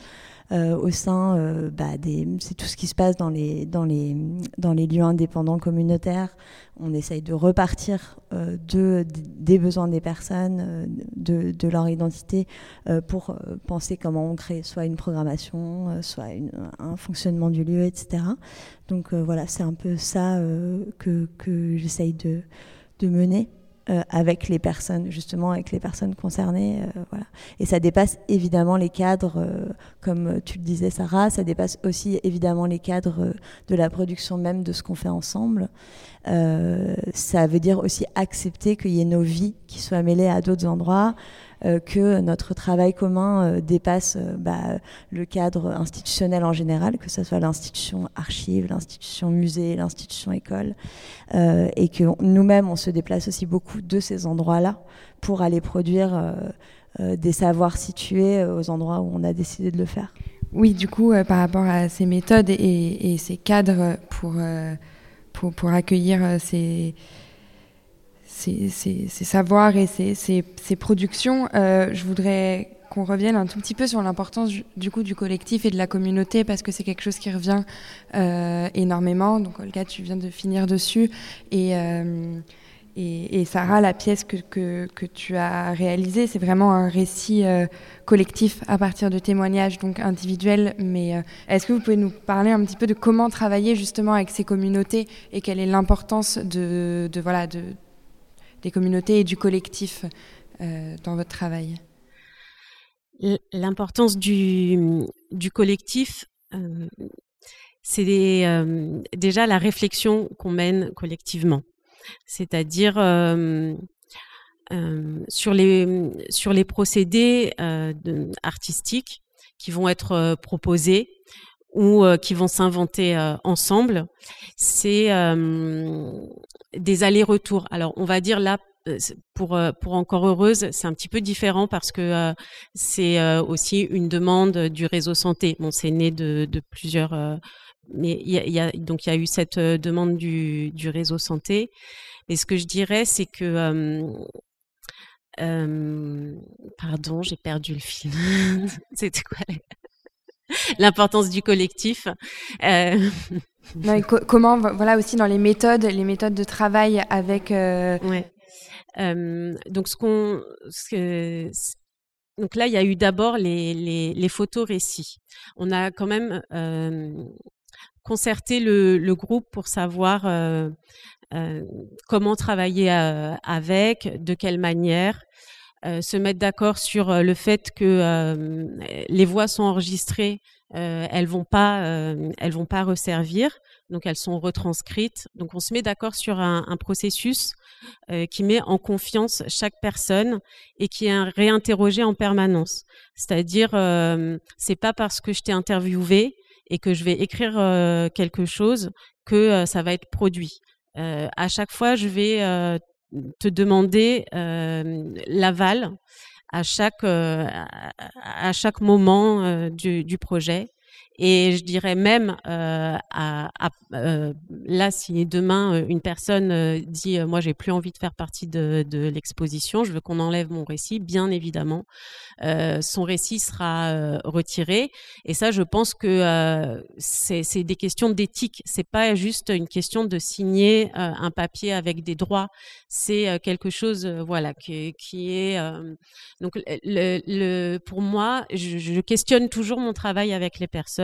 Euh, au sein euh, bah, des. C'est tout ce qui se passe dans les, dans, les, dans les lieux indépendants communautaires. On essaye de repartir euh, de, des besoins des personnes, de, de leur identité, pour penser comment on crée soit une programmation, soit un fonctionnement du lieu, etc. Donc voilà, c'est un peu ça que, que j'essaye de, de mener. Euh, avec les personnes, justement, avec les personnes concernées. Euh, voilà. Et ça dépasse évidemment les cadres, euh, comme tu le disais, Sarah, ça dépasse aussi évidemment les cadres de la production même de ce qu'on fait ensemble. ça veut dire aussi accepter qu'il y ait nos vies qui soient mêlées à d'autres endroits, euh, que notre travail commun euh, dépasse euh, bah, le cadre institutionnel en général, que ce soit l'institution archive, l'institution musée, l'institution école, et que nous-mêmes, on se déplace aussi beaucoup de ces endroits-là pour aller produire des savoirs situés aux endroits où on a décidé de le faire. Oui, du coup, par rapport à ces méthodes et, ces cadres pour, pour accueillir ces, ces, savoirs et ces, productions, euh, je voudrais qu'on revienne un tout petit peu sur l'importance du coup du collectif et de la communauté parce que c'est quelque chose qui revient euh, énormément. Donc Olga, tu viens de finir dessus euh, et, et, Sarah, la pièce que, que, tu as réalisée, c'est vraiment un récit collectif à partir de témoignages donc individuels. Mais est-ce que vous pouvez nous parler un petit peu de comment travailler justement avec ces communautés et quelle est l'importance de, de, voilà de des communautés et du collectif euh, dans votre travail? L'importance du, collectif, euh, c'est euh, déjà la réflexion qu'on mène collectivement. c'est-à-dire sur les sur les procédés artistiques qui vont être proposés ou qui vont s'inventer ensemble. C'est des allers-retours. Alors on va dire là euh, pour euh, pour encore heureuse, c'est un petit peu différent parce que euh, c'est aussi une demande du réseau santé. Bon, c'est né de, plusieurs, mais y a, donc il y a eu cette demande du, du réseau santé. Et ce que je dirais, c'est que pardon, j'ai perdu le fil. C'était quoi l'importance du collectif euh... comment, voilà aussi dans les méthodes, les méthodes de travail avec ouais donc ce qu'on, donc là il y a eu d'abord les, les, les photos récits. On a quand même concerté le, le, groupe pour savoir euh, comment travailler avec, de quelle manière. Se mettre d'accord sur le fait que les voix sont enregistrées, elles vont pas, elles vont pas resservir donc elles sont retranscrites. Donc on se met d'accord sur un, processus euh, qui met en confiance chaque personne et qui est réinterrogé en permanence. C'est-à-dire, euh, c'est pas parce que je t'ai interviewé et que je vais écrire euh, quelque chose que ça va être produit. à chaque fois, je vais te demander l'aval à chaque à chaque moment du, projet et je dirais même, euh, euh, là, si demain euh, une personne dit, moi, j'ai plus envie de faire partie de, l'exposition, je veux qu'on enlève mon récit, bien évidemment, son récit sera retiré. Et ça, je pense que c'est des questions d'éthique. C'est pas juste une question de signer un papier avec des droits. C'est quelque chose, voilà, qui, est donc pour moi, je questionne toujours mon travail avec les personnes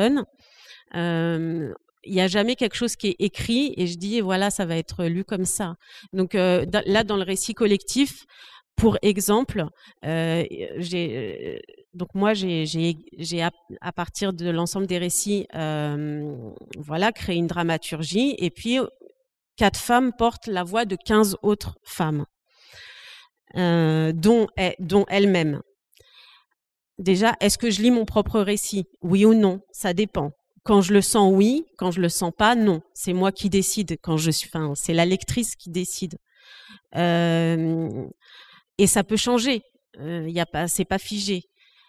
il n'y a jamais quelque chose qui est écrit et je dis voilà ça va être lu comme ça. Donc là dans le récit collectif, pour exemple, j'ai donc moi j'ai à, partir de l'ensemble des récits voilà créé une dramaturgie et puis quatre femmes portent la voix de 15 autres femmes dont, dont elles-mêmes. Déjà, est-ce que je lis mon propre récit? Oui ou non? Ça dépend. Quand je le sens, oui. Quand je le sens pas, non. C'est moi qui décide. Quand je suis, c'est la lectrice qui décide. Euh, et ça peut changer. Il euh, y a pas, c'est pas figé.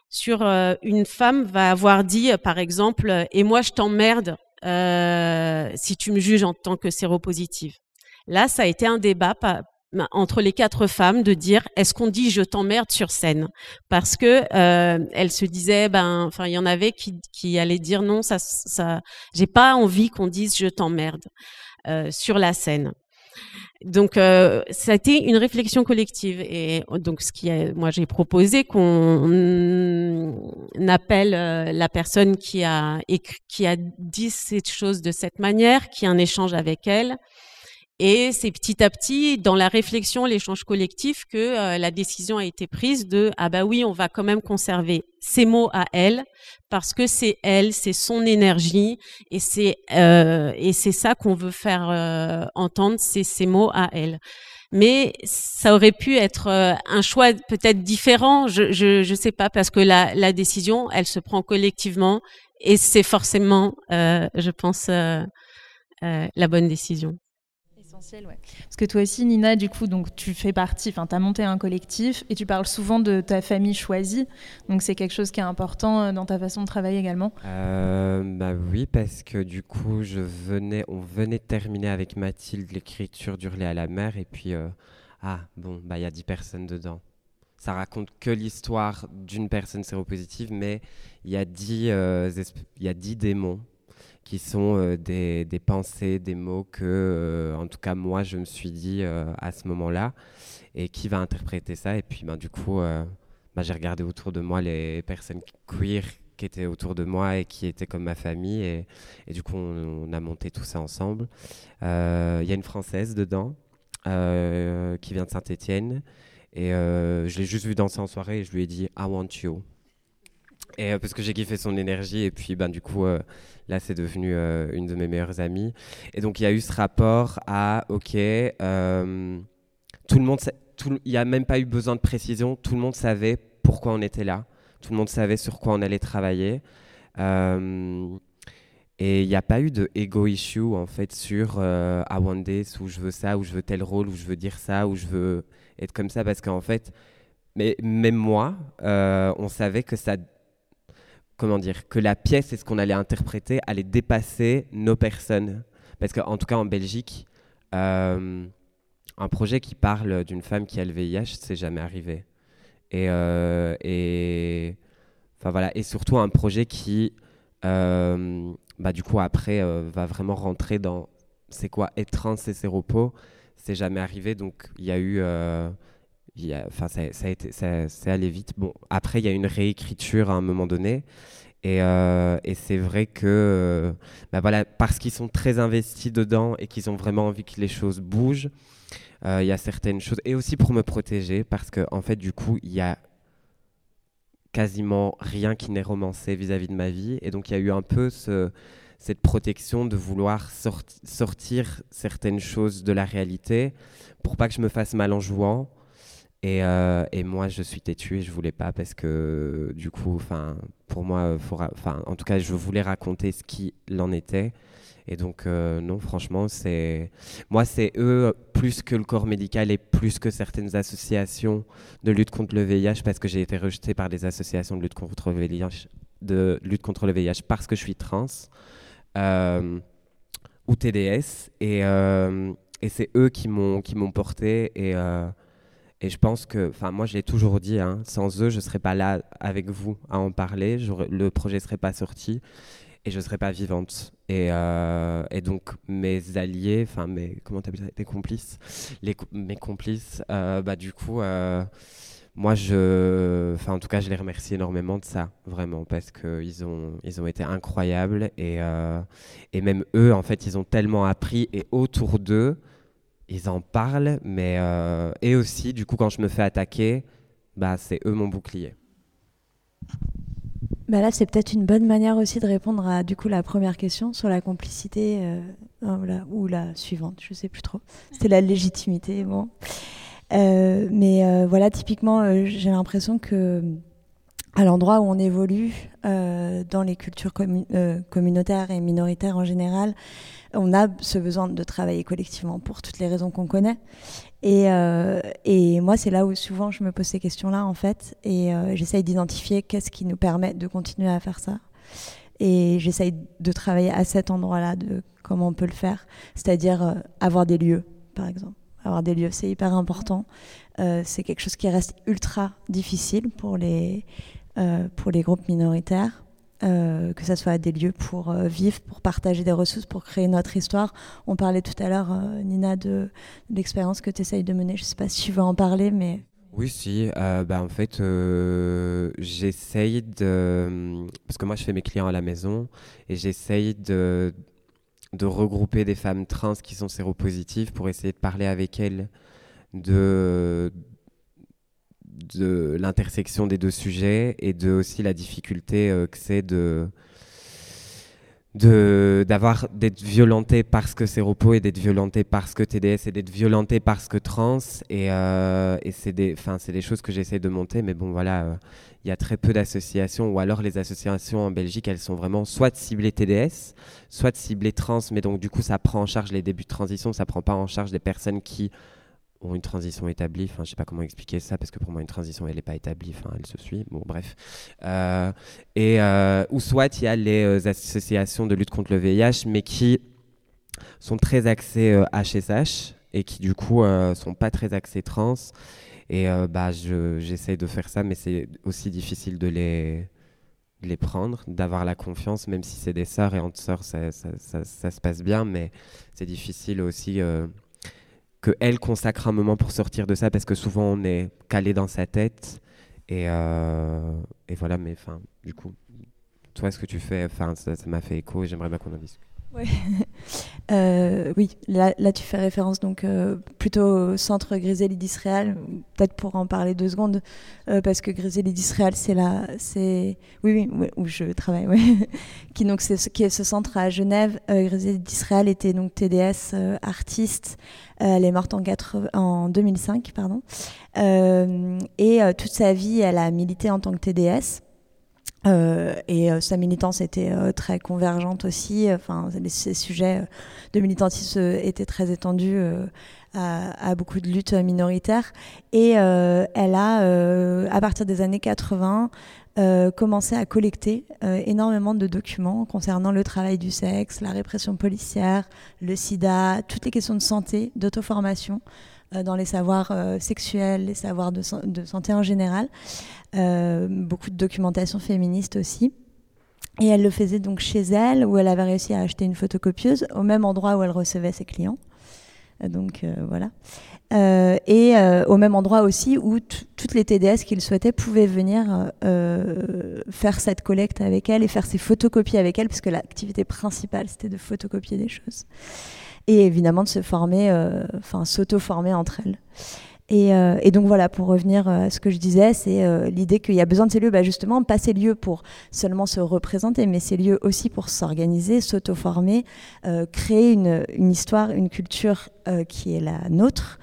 Sur euh, une femme va avoir dit, par exemple, et moi je t'emmerde si tu me juges en tant que séropositive. Là, ça a été un débat entre les quatre femmes de dire est-ce qu'on dit je t'emmerde sur scène? Parce que euh, elle se disait ben enfin il y en avait qui, qui allaient dire non ça ça j'ai pas envie qu'on dise je t'emmerde euh, sur la scène. Donc euh, ça a été une réflexion collective et donc ce qui est, moi j'ai proposé qu'on appelle euh, la personne qui a qui a dit cette chose de cette manière qui a un échange avec elle et c'est petit à petit, dans la réflexion, l'échange collectif, que euh, la décision a été prise de ah bah oui, on va quand même conserver ces mots à elle parce que c'est elle, c'est son énergie et c'est euh, et c'est ça qu'on veut faire euh, entendre, c'est ces mots à elle. Mais ça aurait pu être un choix peut-être différent, je, je je sais pas parce que la la décision, elle se prend collectivement et c'est forcément, je pense, la bonne décision. Parce que toi aussi, Nina, du coup, donc tu fais partie, tu as monté un collectif et tu parles souvent de ta famille choisie. Donc c'est quelque chose qui est important euh, dans ta façon de travailler également euh, Bah oui, parce que du coup, on venait de terminer avec Mathilde l'écriture d'Hurler à la mer et puis, euh, ah bon, bah il y a 10 personnes dedans. Ça raconte que l'histoire d'une personne séropositive, mais il y a 10 il y a 10 démons qui sont euh, des, pensées, des mots que, euh, en tout cas, moi, je me suis dit euh, à ce moment-là. Et qui va interpréter ça Et puis, ben, du coup, ben, j'ai regardé autour de moi les personnes queer qui étaient autour de moi et qui étaient comme ma famille. Et, et du coup, on, a monté tout ça ensemble. Il y a une Française dedans qui vient de Saint-Étienne. Et je l'ai juste vue danser en soirée et je lui ai dit I want you. Et parce que j'ai kiffé son énergie et puis ben du coup là c'est devenu une de mes meilleures amies. Et donc il y a eu ce rapport à ok tout le monde il n'y a même pas eu besoin de précision, tout le monde savait pourquoi on était là, tout le monde savait sur quoi on allait travailler. Et il n'y a pas eu de ego issue en fait sur euh, I want this, où je veux ça, où je veux tel rôle, où je veux dire ça, où je veux être comme ça, parce qu'en fait, mais même moi, euh, on savait que ça, comment dire, que la pièce et ce qu'on allait interpréter allait dépasser nos personnes, parce qu'en tout cas en Belgique, euh, un projet qui parle d'une femme qui a le VIH, c'est jamais arrivé, et, et enfin voilà, et surtout un projet qui bah, du coup, après, euh, va vraiment rentrer dans c'est quoi être trans et séropos. C'est jamais arrivé, donc il y a eu. Euh, enfin, ça, ça, a été, c'est allé vite. Bon, après, il y a une réécriture à un moment donné. Et, euh, et c'est vrai que, bah voilà, parce qu'ils sont très investis dedans et qu'ils ont vraiment envie que les choses bougent, il y a certaines choses. Et aussi pour me protéger, parce qu'en en fait, du coup, il y a quasiment rien qui n'est romancé vis-à-vis de ma vie. Et donc il y a eu un peu ce, cette protection de vouloir sortir certaines choses de la réalité pour pas que je me fasse mal en jouant. Et, euh, et moi, je suis têtue et je voulais pas parce que du coup, enfin, pour moi, enfin, en tout cas, je voulais raconter ce qu'il en était. Et donc, euh, non, franchement, c'est. Moi, c'est eux plus que le corps médical et plus que certaines associations de lutte contre le VIH, parce que j'ai été rejetée par des associations de lutte contre le VIH, de lutte contre le VIH parce que je suis trans euh, ou TDS. Et, et c'est eux qui m'ont porté. Et. Et je pense que, enfin, moi, je l'ai toujours dit, hein, sans eux, je ne serais pas là avec vous à en parler, le projet ne serait pas sorti et je ne serais pas vivante. Et, euh, et, donc mes alliés, enfin mes comment t'appelles ça, tes complices, mes complices, euh, bah du coup, euh, moi je, enfin en tout cas je les remercie énormément de ça, vraiment parce que ils ont ils ont été incroyables et même eux en fait ils ont tellement appris et autour d'eux ils en parlent, mais et aussi du coup quand je me fais attaquer, bah c'est eux mon bouclier. Bah là, c'est peut-être une bonne manière aussi de répondre à du coup la première question sur la complicité euh, ou la suivante, je sais plus trop. C'était la légitimité, bon. Euh, mais euh, voilà, typiquement, j'ai l'impression que à l'endroit où on évolue dans les cultures communautaires et minoritaires en général, on a ce besoin de travailler collectivement pour toutes les raisons qu'on connaît. Et, euh, moi, c'est là où souvent je me pose ces questions-là, en fait, et euh, j'essaye d'identifier qu'est-ce qui nous permet de continuer à faire ça. Et j'essaye de travailler à cet endroit-là, de comment on peut le faire, c'est-à-dire euh, avoir des lieux, par exemple. Avoir des lieux, c'est hyper important. c'est quelque chose qui reste ultra difficile pour les groupes minoritaires. Euh, que ce soit des lieux pour euh, vivre, pour partager des ressources, pour créer notre histoire. On parlait tout à l'heure, euh, Nina, de, l'expérience que tu essayes de mener. Je ne sais pas si tu veux en parler, mais... Oui, si. bah, en fait, j'essaye de... Parce que moi, je fais mes clients à la maison et j'essaye de, de regrouper des femmes trans qui sont séropositives pour essayer de parler avec elles de, de l'intersection des deux sujets et de aussi la difficulté euh, que c'est de d'avoir d'être violenté parce que c'est repos et d'être violenté parce que TDS et d'être violenté parce que trans. Et, euh, et c'est des enfin c'est des choses que j'essaie de monter mais bon voilà euh, il y a très peu d'associations ou alors les associations en Belgique elles sont vraiment soit ciblées TDS soit ciblées trans mais donc du coup ça prend en charge les débuts de transition ça prend pas en charge des personnes qui ont une transition établie. Enfin, je sais pas comment expliquer ça parce que pour moi, une transition, elle n'est pas établie. Elle se suit. Bon, bref. Euh, et euh, ou soit il y a les euh, associations de lutte contre le VIH, mais qui sont très axées HSH et qui du coup sont pas très axées trans. Et bah, j'essaye de faire ça, mais c'est aussi difficile de les prendre, d'avoir la confiance, même si c'est des sœurs et entre sœurs, ça, se passe bien, mais c'est difficile aussi qu'elle consacre un moment pour sortir de ça parce que souvent on est calé dans sa tête. Et, euh, et voilà mais enfin du coup toi ce que tu fais ça m'a fait écho et j'aimerais bien qu'on en discute Ouais. Euh, oui, là, là, tu fais référence donc euh, plutôt au centre Griselli d'Israël. Peut-être pour en parler deux secondes, euh, parce que Griselli d'Israël, c'est là, c'est oui, oui, où je travaille, oui. qui donc c'est qui est ce centre à Genève. Griselli d'Israël était donc TDS artiste. elle est morte en, 80, en 2005, pardon. et toute sa vie, elle a milité en tant que TDS. Euh, et euh, sa militance était euh, très convergente aussi. Enfin, ces sujets de militantisme étaient très étendus à, beaucoup de luttes minoritaires. Et elle a, à partir des années 80, commencé à collecter énormément de documents concernant le travail du sexe, la répression policière, le sida, toutes les questions de santé, d'auto-formation. Euh, dans les savoirs euh, sexuels, les savoirs de, santé en général. Euh, beaucoup de documentation féministe aussi. Et elle le faisait donc chez elle, où elle avait réussi à acheter une photocopieuse, au même endroit où elle recevait ses clients. Donc voilà. Euh, et euh, au même endroit aussi où toutes les TDS qu'il souhaitait pouvaient venir euh, faire cette collecte avec elle et faire ses photocopies avec elle, puisque l'activité principale c'était de photocopier des choses et évidemment de se former, euh, enfin s'auto-former entre elles. Et, euh, donc voilà, pour revenir euh, à ce que je disais, c'est l'idée qu'il y a besoin de ces lieux, bah justement, pas ces lieux pour seulement se représenter, mais ces lieux aussi pour s'organiser, s'auto-former, créer une, histoire, une culture qui est la nôtre,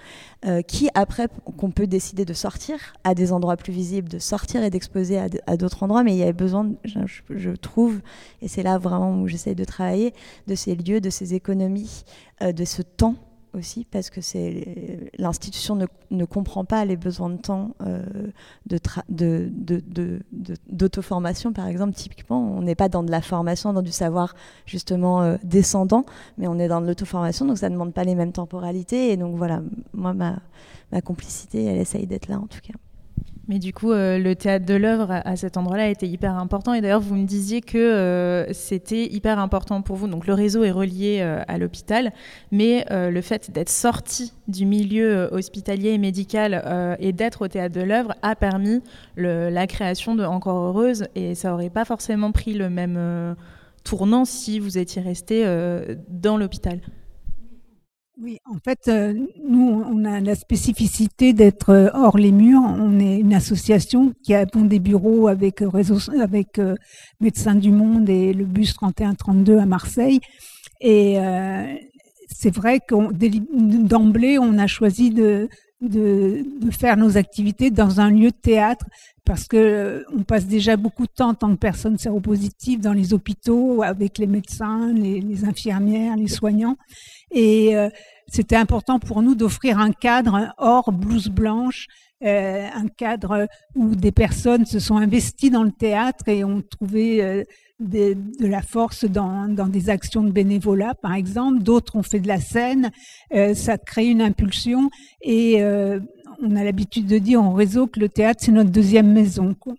euh, qui après qu'on peut décider de sortir à des endroits plus visibles, de sortir et d'exposer à d'autres endroits, mais il y a besoin, je, trouve, et c'est là vraiment où j'essaye de travailler, de ces lieux, de ces économies, euh, de ce temps aussi parce que c'est l'institution ne, ne, comprend pas les besoins de temps euh, d'auto-formation par exemple. Typiquement on n'est pas dans de la formation dans du savoir justement euh, descendant mais on est dans de l'auto-formation donc ça ne demande pas les mêmes temporalités. Et donc voilà moi ma complicité elle essaye d'être là en tout cas mais du coup, euh, le théâtre de l'œuvre à, cet endroit-là était hyper important. Et d'ailleurs, vous me disiez que euh, c'était hyper important pour vous. Donc, le réseau est relié euh, à l'hôpital, mais le fait d'être sorti du milieu hospitalier et médical et d'être au théâtre de l'œuvre a permis le, la création de Encore Heureuse. Et ça n'aurait pas forcément pris le même tournant si vous étiez resté dans l'hôpital. Oui, en fait, euh, nous, on a la spécificité d'être euh, hors les murs. On est une association qui a des bureaux avec euh, réseau, avec Médecins du Monde et le bus 3132 à Marseille. Et c'est vrai qu'on d'emblée, on a choisi de, de, de, faire nos activités dans un lieu de théâtre parce que on passe déjà beaucoup de temps en tant que personne séropositive dans les hôpitaux avec les médecins, les, les infirmières, les soignants. Et euh, c'était important pour nous d'offrir un cadre hors blouse blanche, euh, un cadre où des personnes se sont investies dans le théâtre et ont trouvé de, la force dans, dans, des actions de bénévolat, par exemple. D'autres ont fait de la scène. Euh, ça crée une impulsion et euh, on a l'habitude de dire en réseau que le théâtre, c'est notre deuxième maison. Quoi.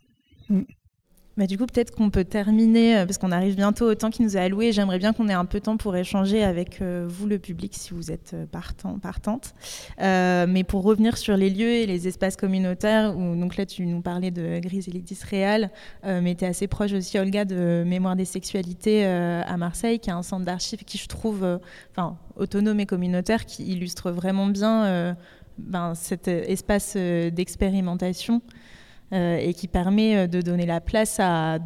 Bah, du coup, peut-être qu'on peut terminer, euh, parce qu'on arrive bientôt au temps qui nous est alloué. J'aimerais bien qu'on ait un peu de temps pour échanger avec euh, vous, le public, si vous êtes euh, partant, partante. mais pour revenir sur les lieux et les espaces communautaires, où, donc là, tu nous parlais de Grise Réal, mais tu es assez proche aussi, Olga, de Mémoire des sexualités à Marseille, qui est un centre d'archives qui, je trouve, enfin, autonome et communautaire, qui illustre vraiment bien ben, cet espace d'expérimentation. Euh, et qui permet euh, de donner la place à,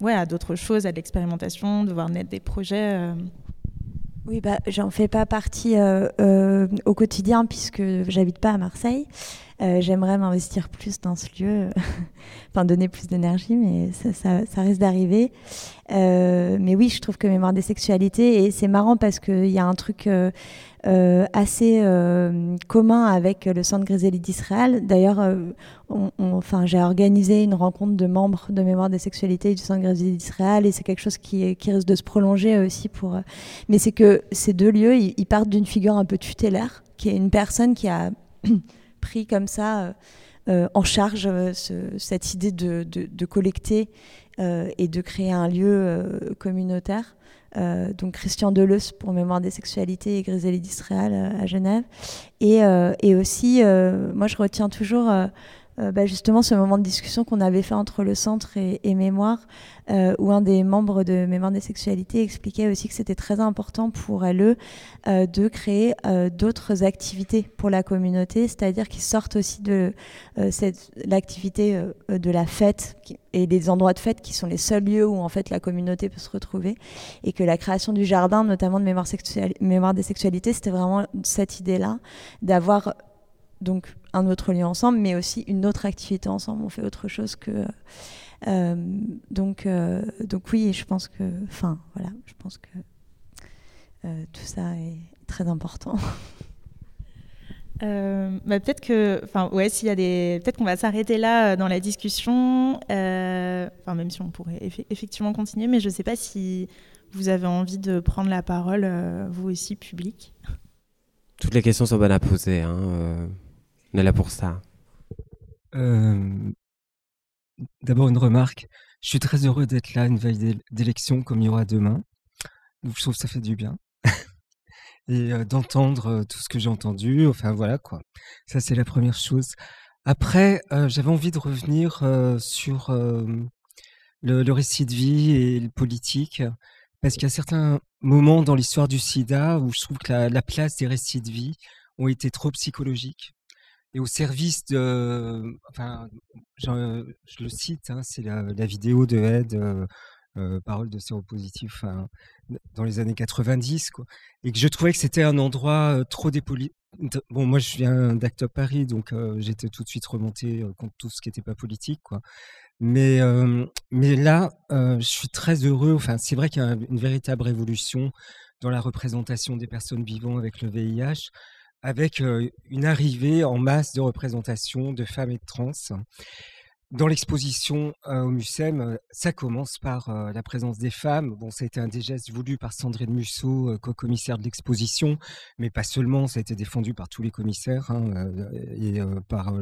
ouais, à d'autres choses, à l'expérimentation, de voir naître des projets. Euh. Oui, bah, j'en fais pas partie au quotidien puisque j'habite pas à Marseille. J'aimerais m'investir plus dans ce lieu, enfin donner plus d'énergie, mais ça, ça, ça risque d'arriver. mais oui, je trouve que Mémoire des sexualités, et c'est marrant parce qu'il y a un truc assez euh, commun avec le Centre Griselli d'Israël. D'ailleurs, euh, enfin, j'ai organisé une rencontre de membres de Mémoire des sexualités du Centre Griselli d'Israël et c'est quelque chose qui, risque de se prolonger aussi pour. Mais c'est que ces deux lieux, ils, partent d'une figure un peu tutélaire, qui est une personne qui a pris comme ça. en charge ce, cette idée de collecter et de créer un lieu communautaire. Euh, donc Christian Deleuze pour Mémoire des sexualités et Griselide d'Israël euh, à Genève. Et, euh, et aussi, moi je retiens toujours euh, bah, justement ce moment de discussion qu'on avait fait entre le centre et, Mémoire, euh, où un des membres de Mémoire des sexualités expliquait aussi que c'était très important pour LE euh, de créer d'autres activités pour la communauté, c'est-à-dire qu'ils sortent aussi de l'activité de la fête et des endroits de fête qui sont les seuls lieux où en fait la communauté peut se retrouver, et que la création du jardin, notamment de Mémoire, Mémoire des sexualités, c'était vraiment cette idée-là d'avoir donc un autre lieu ensemble, mais aussi une autre activité ensemble. On fait autre chose que. Euh, donc, euh, donc oui, je pense que, enfin voilà, je pense que euh, tout ça est très important. Bah, peut-être que, enfin ouais, s'il y a des, peut-être qu'on va s'arrêter là dans la discussion. Enfin même si on pourrait effectivement continuer, mais je ne sais pas si vous avez envie de prendre la parole, vous aussi public. Toutes les questions sont bonnes à poser. Hein, on est là pour ça. Euh, d'abord, une remarque. Je suis très heureux d'être là une veille d'élection comme il y aura demain. Donc, je trouve que ça fait du bien. Et euh, d'entendre euh, tout ce que j'ai entendu. Enfin, voilà, quoi. Ça, c'est la première chose. Après, j'avais envie de revenir sur le, récit de vie et le politique. Parce qu'il y a certains moments dans l'histoire du sida où je trouve que la place des récits de vie ont été trop psychologiques et au service de, enfin, je, le cite, hein, c'est la, vidéo de Ed, parole de séropositif, dans les années 90, quoi, et que je trouvais que c'était un endroit trop dépoli. Bon, moi, je viens d'Act Paris, donc j'étais tout de suite remonté contre tout ce qui n'était pas politique, quoi. Mais, mais là, je suis très heureux. Enfin, c'est vrai qu'il y a une véritable révolution dans la représentation des personnes vivant avec le VIH avec une arrivée en masse de représentations de femmes et de trans. Dans l'exposition au MUSEM, ça commence par la présence des femmes. Bon, ça a été un des gestes voulus par Sandrine Musso, co-commissaire de l'exposition, mais pas seulement, ça a été défendu par tous les commissaires hein, et par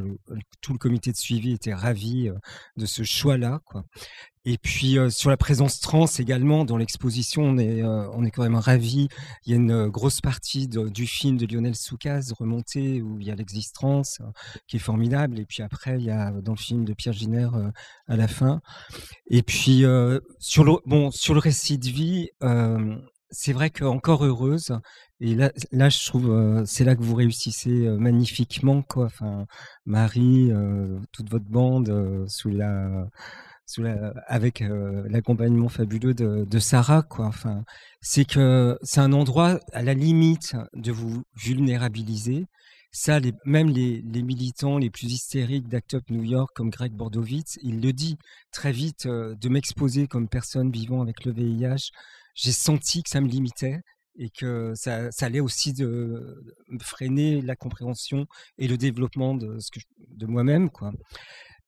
tout le comité de suivi était ravi de ce choix-là. Et puis sur la présence trans également dans l'exposition, on est on est quand même ravis. Il y a une grosse partie du film de Lionel Soukaz remonté où il y a l'existence qui est formidable. Et puis après il y a dans le film de Pierre Giner à la fin. Et puis sur le bon sur le récit de vie, c'est vrai qu'encore heureuse. Et là, là, je trouve, c'est là que vous réussissez magnifiquement, quoi. Enfin, Marie, toute votre bande, sous la, avec l'accompagnement fabuleux de, Sarah, quoi. Enfin, c'est que c'est un endroit à la limite de vous vulnérabiliser. Ça, même les, militants les plus hystériques d'Act Up New York, comme Greg Bordovitz, il le dit très vite, de m'exposer comme personne vivant avec le VIH. J'ai senti que ça me limitait et que ça, allait aussi de, freiner la compréhension et le développement de, de moi-même, quoi.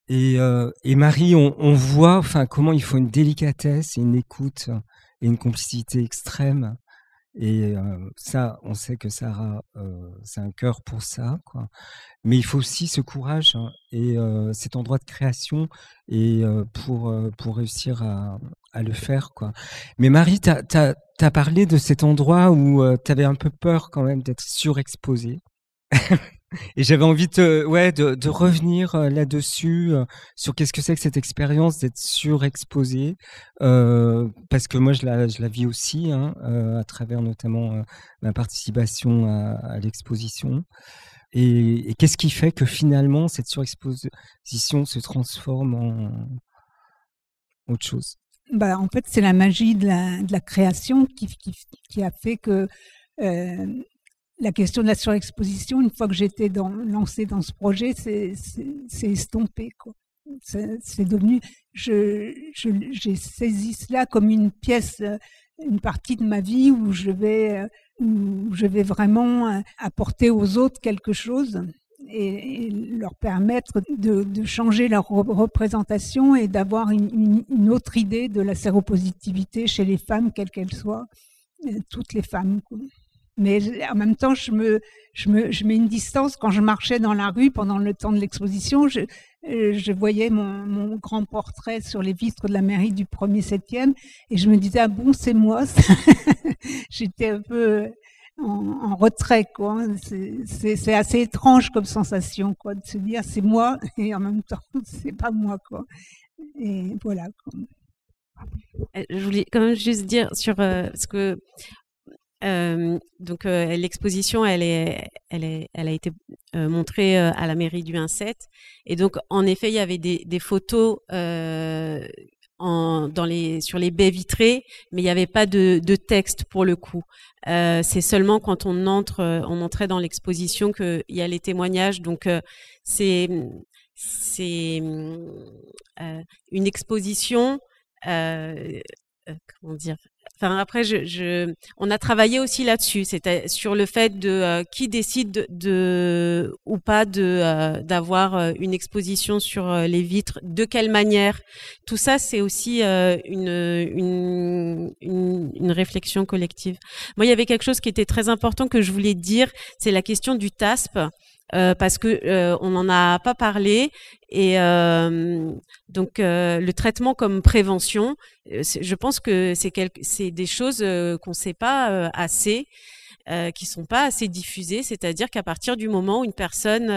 Et, euh, et Marie, on, voit enfin comment il faut une délicatesse une écoute et une complicité extrême. Et euh, ça, on sait que Sarah, euh, c'est un cœur pour ça. Mais il faut aussi ce courage hein, et cet endroit de création et pour pour réussir à, le faire. Mais Marie, tu as, as, parlé de cet endroit où tu avais un peu peur quand même d'être surexposée. Et j'avais envie de, revenir euh, là-dessus, euh, sur qu'est-ce que c'est que cette expérience d'être surexposé, euh, parce que moi je la, vis aussi, hein, euh, à travers notamment ma participation à, l'exposition. Et, qu'est-ce qui fait que finalement cette surexposition se transforme en autre chose? Bah, En fait, c'est la magie de la, création qui, a fait que la question de la surexposition, une fois que j'étais dans, lancée dans ce projet, c'est estompé. C'est devenu, j'ai je, saisi cela comme une pièce, une partie de ma vie où je vais, où je vais vraiment apporter aux autres quelque chose et, leur permettre de, de, changer leur représentation et d'avoir une, une, autre idée de la séropositivité chez les femmes, quelles qu'elles soient, toutes les femmes. Mais en même temps, je me, je me, je mets une distance quand je marchais dans la rue pendant le temps de l'exposition. Je, euh, je voyais mon, mon, grand portrait sur les vitres de la mairie du 1er septième et je me disais ah bon c'est moi. J'étais un peu en, retrait. C'est assez étrange comme sensation, quoi, de se dire c'est moi et en même temps c'est pas moi, quoi. Et voilà. Euh, je voulais quand même juste dire sur euh, ce que euh, donc l'exposition, elle est, elle est, elle a été montrée à la mairie du 1-7 et donc en effet il y avait des, photos dans les, sur les baies vitrées, mais il n'y avait pas de, texte pour le coup. Euh, c'est seulement quand on entre, euh, on entrait dans l'exposition qu'il y a les témoignages. Donc euh, c'est c'est euh, une exposition. comment dire Enfin, après, je, je, on a travaillé aussi là-dessus, c'était sur le fait de euh, qui décide de, ou pas de euh, d'avoir euh, une exposition sur les vitres, de quelle manière. Tout ça, c'est aussi une, une, une, une, réflexion collective. Moi, il y avait quelque chose qui était très important que je voulais dire, c'est la question du TASP. Euh, parce que euh, on n'en a pas parlé et euh, donc le traitement comme prévention, je pense que c'est des choses qu'on ne sait pas assez, qui sont pas assez diffusées. C'est-à-dire qu'à partir du moment où une personne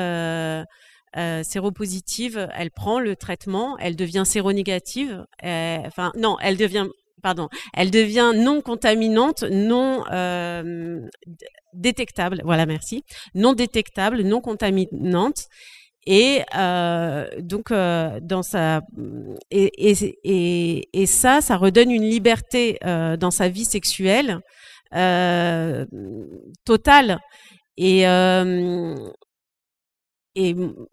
séropositive, elle prend le traitement, elle devient séronégative. enfin non, elle devient pardon, elle devient non contaminante, non euh, détectable. Voilà, merci. Non détectable, non contaminante. Et euh, donc, euh, dans sa et, ça, ça redonne une liberté dans sa vie sexuelle totale. Et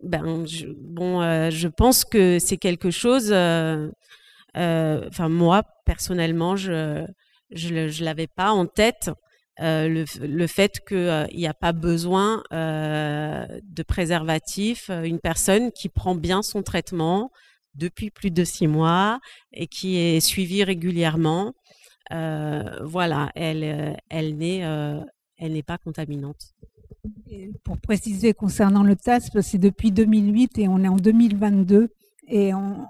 ben, je, pense que c'est quelque chose enfin, moi, personnellement, je je l'avais pas en tête. Euh, le, le, fait qu'il euh, n'y a pas besoin euh, de préservatif, une personne qui prend bien son traitement depuis plus de six mois et qui est suivie régulièrement, voilà, elle, elle n'est pas contaminante. pour préciser concernant le TASP, c'est depuis 2008 et on est en 2022 et on,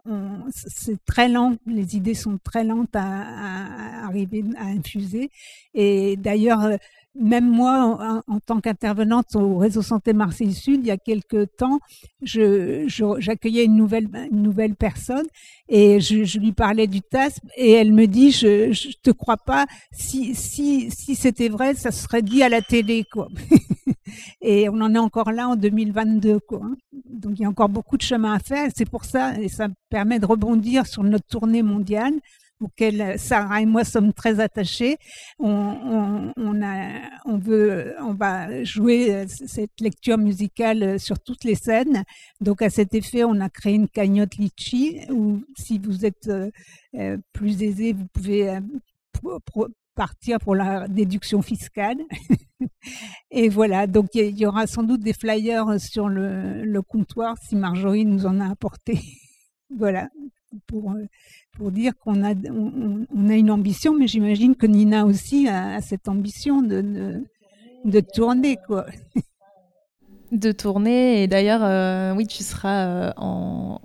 c'est très lent, les idées sont très lentes à, à, arriver à infuser. Et d'ailleurs, même moi, en, tant qu'intervenante au réseau santé Marseille Sud, il y a quelques temps, j'accueillais je, une nouvelle, une nouvelle personne et je, je, lui parlais du TASP et elle me dit, je, je te crois pas, si, si, si c'était vrai, ça serait dit à la télé, et on en est encore là en 2022, quoi. Donc il y a encore beaucoup de chemin à faire. C'est pour ça, et ça permet de rebondir sur notre tournée mondiale auquel Sarah et moi sommes très attachés. On, veut, va jouer cette lecture musicale sur toutes les scènes. Donc à cet effet, on a créé une cagnotte Litchi où si vous êtes euh, plus aisé, vous pouvez euh, partir pour la déduction fiscale. et voilà, donc il y, aura sans doute des flyers sur le comptoir si Marjorie nous en a apporté. voilà, pour, euh, pour dire qu'on a, on, a une ambition, mais j'imagine que Nina aussi a, cette ambition de, de, de, tourner. Quoi. De tourner, et d'ailleurs, euh, oui, tu seras euh, en.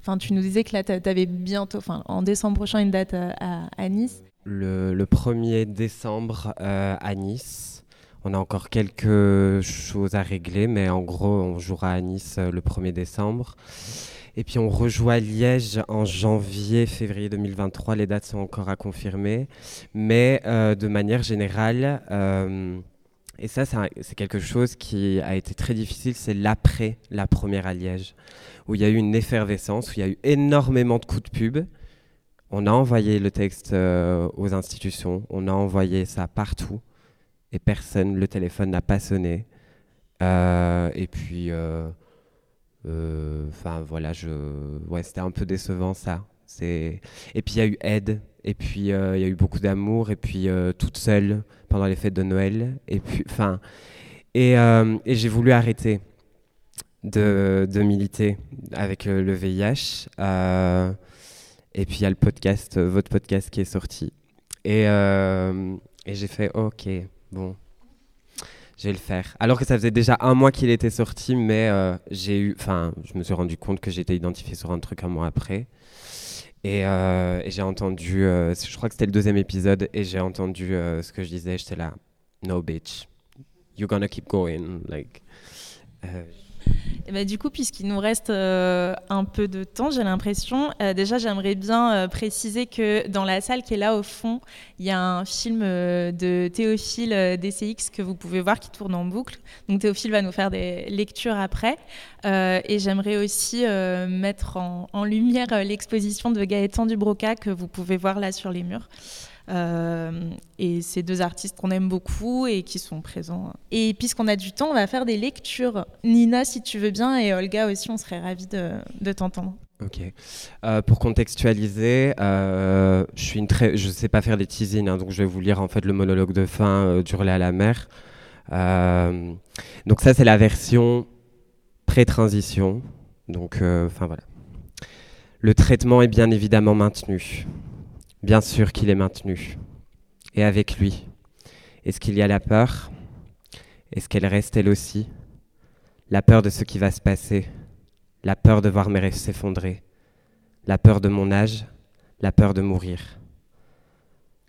Enfin, tu nous disais que là, tu avais bientôt, enfin, en décembre prochain, une date à, à Nice. Le, le, 1er décembre à Nice. On a encore quelques choses à régler, mais en gros, on jouera à Nice le 1er décembre. Et puis on rejoue à Liège en janvier, février 2023. Les dates sont encore à confirmer. Mais euh, de manière générale, euh, et ça c'est quelque chose qui a été très difficile, c'est l'après la première à Liège, où il y a eu une effervescence, où il y a eu énormément de coups de pub. On a envoyé le texte euh, aux institutions, on a envoyé ça partout, et personne, le téléphone n'a pas sonné. et puis enfin voilà, c'était un peu décevant ça. Et puis il y a eu aide, et puis euh, il y a eu beaucoup d'amour, et puis euh, toute seule pendant les fêtes de Noël, et puis enfin et, j'ai voulu arrêter de, militer avec le VIH. et puis il y a le podcast, votre podcast qui est sorti. Et j'ai fait ok, bon, je vais le faire. Alors que ça faisait déjà un mois qu'il était sorti, mais euh, j'ai eu, enfin, je me suis rendu compte que j'étais identifié sur un truc un mois après. Et, euh, j'ai entendu, euh, je crois que c'était le deuxième épisode, et j'ai entendu ce que je disais, j'étais là. no bitch, you're gonna keep going. Like, et bah, du coup, puisqu'il nous reste euh, un peu de temps, j'ai l'impression, euh, déjà j'aimerais bien euh, préciser que dans la salle qui est là au fond, il y a un film de Théophile DCX que vous pouvez voir qui tourne en boucle. Donc Théophile va nous faire des lectures après. et j'aimerais aussi mettre en, en lumière l'exposition de Gaëtan Dubroca que vous pouvez voir là sur les murs. Euh, et ces deux artistes qu'on aime beaucoup et qui sont présents. Et puisqu'on a du temps, on va faire des lectures. Nina, si tu veux bien, et Olga aussi, on serait ravis de, t'entendre. Ok. Euh, pour contextualiser, euh, je suis sais pas faire des teasings, hein, donc je vais vous lire en fait le monologue de fin du relais à la mer. donc ça, c'est la version pré-transition. Donc, enfin voilà. Le traitement est bien évidemment maintenu. Bien sûr qu'il est maintenu. Et avec lui, est-ce qu'il y a la peur? Est-ce qu'elle reste elle aussi? La peur de ce qui va se passer, la peur de voir mes rêves s'effondrer, la peur de mon âge, la peur de mourir,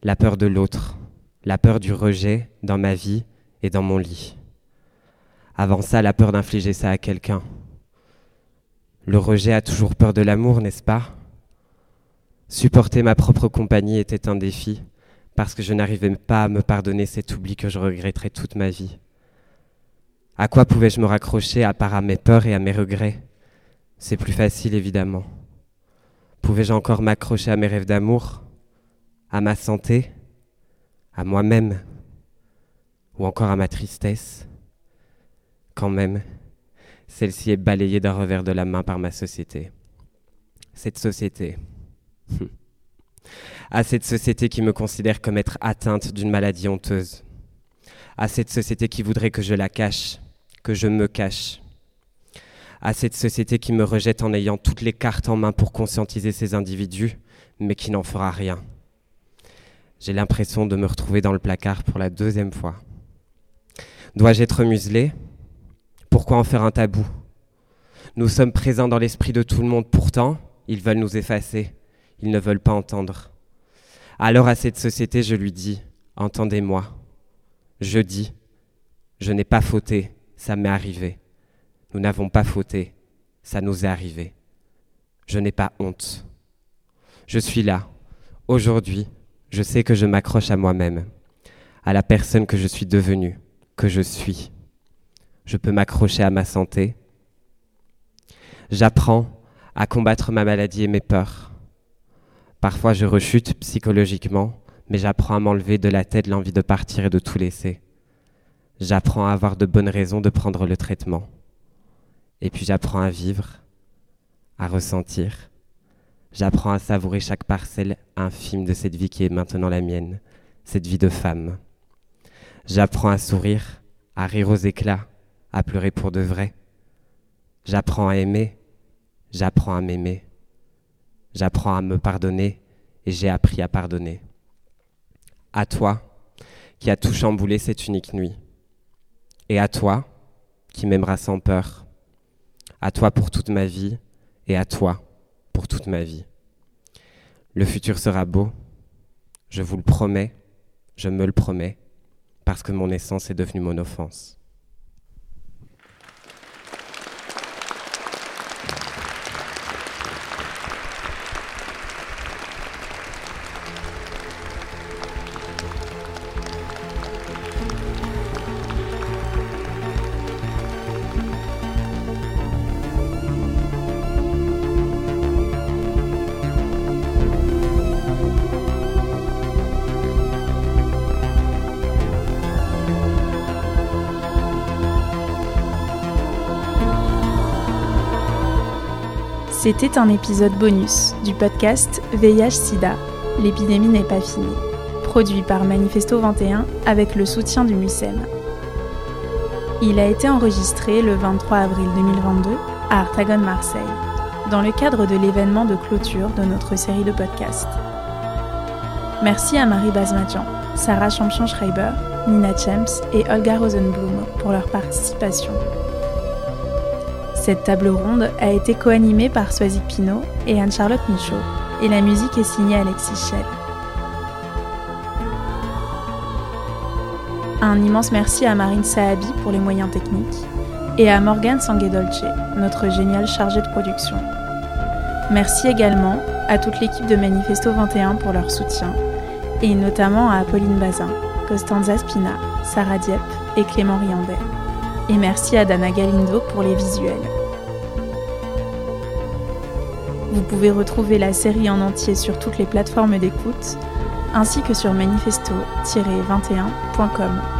la peur de l'autre, la peur du rejet dans ma vie et dans mon lit? Avant ça, la peur d'infliger ça à quelqu'un. Le rejet a toujours peur de l'amour, n'est-ce pas? Supporter ma propre compagnie était un défi, parce que je n'arrivais pas à me pardonner cet oubli que je regretterais toute ma vie. À quoi pouvais-je me raccrocher à part à mes peurs et à mes regrets? C'est plus facile, évidemment. Pouvais-je encore m'accrocher à mes rêves d'amour À ma santé À moi-même Ou encore à ma tristesse? Quand même, celle-ci est balayée d'un revers de la main par ma société. Cette société, à cette société qui me considère comme être atteinte d'une maladie honteuse, à cette société qui voudrait que je la cache, que je me cache, à cette société qui me rejette en ayant toutes les cartes en main pour conscientiser ces individus, mais qui n'en fera rien. J'ai l'impression de me retrouver dans le placard pour la deuxième fois. Dois-je être muselé? Pourquoi en faire un tabou? Nous sommes présents dans l'esprit de tout le monde, pourtant, ils veulent nous effacer ils ne veulent pas entendre. Alors à cette société, je lui dis, entendez-moi. Je dis, je n'ai pas fauté, ça m'est arrivé. Nous n'avons pas fauté, ça nous est arrivé. Je n'ai pas honte. Je suis là. Aujourd'hui, je sais que je m'accroche à moi-même, à la personne que je suis devenue, que je suis. Je peux m'accrocher à ma santé. J'apprends à combattre ma maladie et mes peurs. Parfois je rechute psychologiquement, mais j'apprends à m'enlever de la tête l'envie de partir et de tout laisser. J'apprends à avoir de bonnes raisons de prendre le traitement. Et puis j'apprends à vivre, à ressentir. J'apprends à savourer chaque parcelle infime de cette vie qui est maintenant la mienne, cette vie de femme. J'apprends à sourire, à rire aux éclats, à pleurer pour de vrai. J'apprends à aimer, j'apprends à m'aimer. J'apprends à me pardonner et j'ai appris à pardonner. À toi, qui as tout chamboulé cette unique nuit. Et à toi, qui m'aimeras sans peur. À toi pour toute ma vie et à toi pour toute ma vie. Le futur sera beau, je vous le promets, je me le promets, parce que mon essence est devenue mon offense. C'était un épisode bonus du podcast VIH-Sida, l'épidémie n'est pas finie, produit par Manifesto 21 avec le soutien du MUSEM. Il a été enregistré le 23 avril 2022 à Artagon, Marseille, dans le cadre de l'événement de clôture de notre série de podcasts. Merci à Marie Bazmadjan, Sarah Champion-Schreiber, Nina Champs et Olga Rosenblum pour leur participation. Cette table ronde a été co-animée par Swazik Pino et Anne-Charlotte Michaud, et la musique est signée Alexis Schell. Un immense merci à Marine Saabi pour les moyens techniques et à Morgane Sanguedolce, notre génial chargé de production. Merci également à toute l'équipe de Manifesto 21 pour leur soutien, et notamment à Pauline Bazin, Costanza Spina, Sarah Dieppe et Clément Riandet. Et merci à Dana Galindo pour les visuels. Vous pouvez retrouver la série en entier sur toutes les plateformes d'écoute, ainsi que sur manifesto-21.com.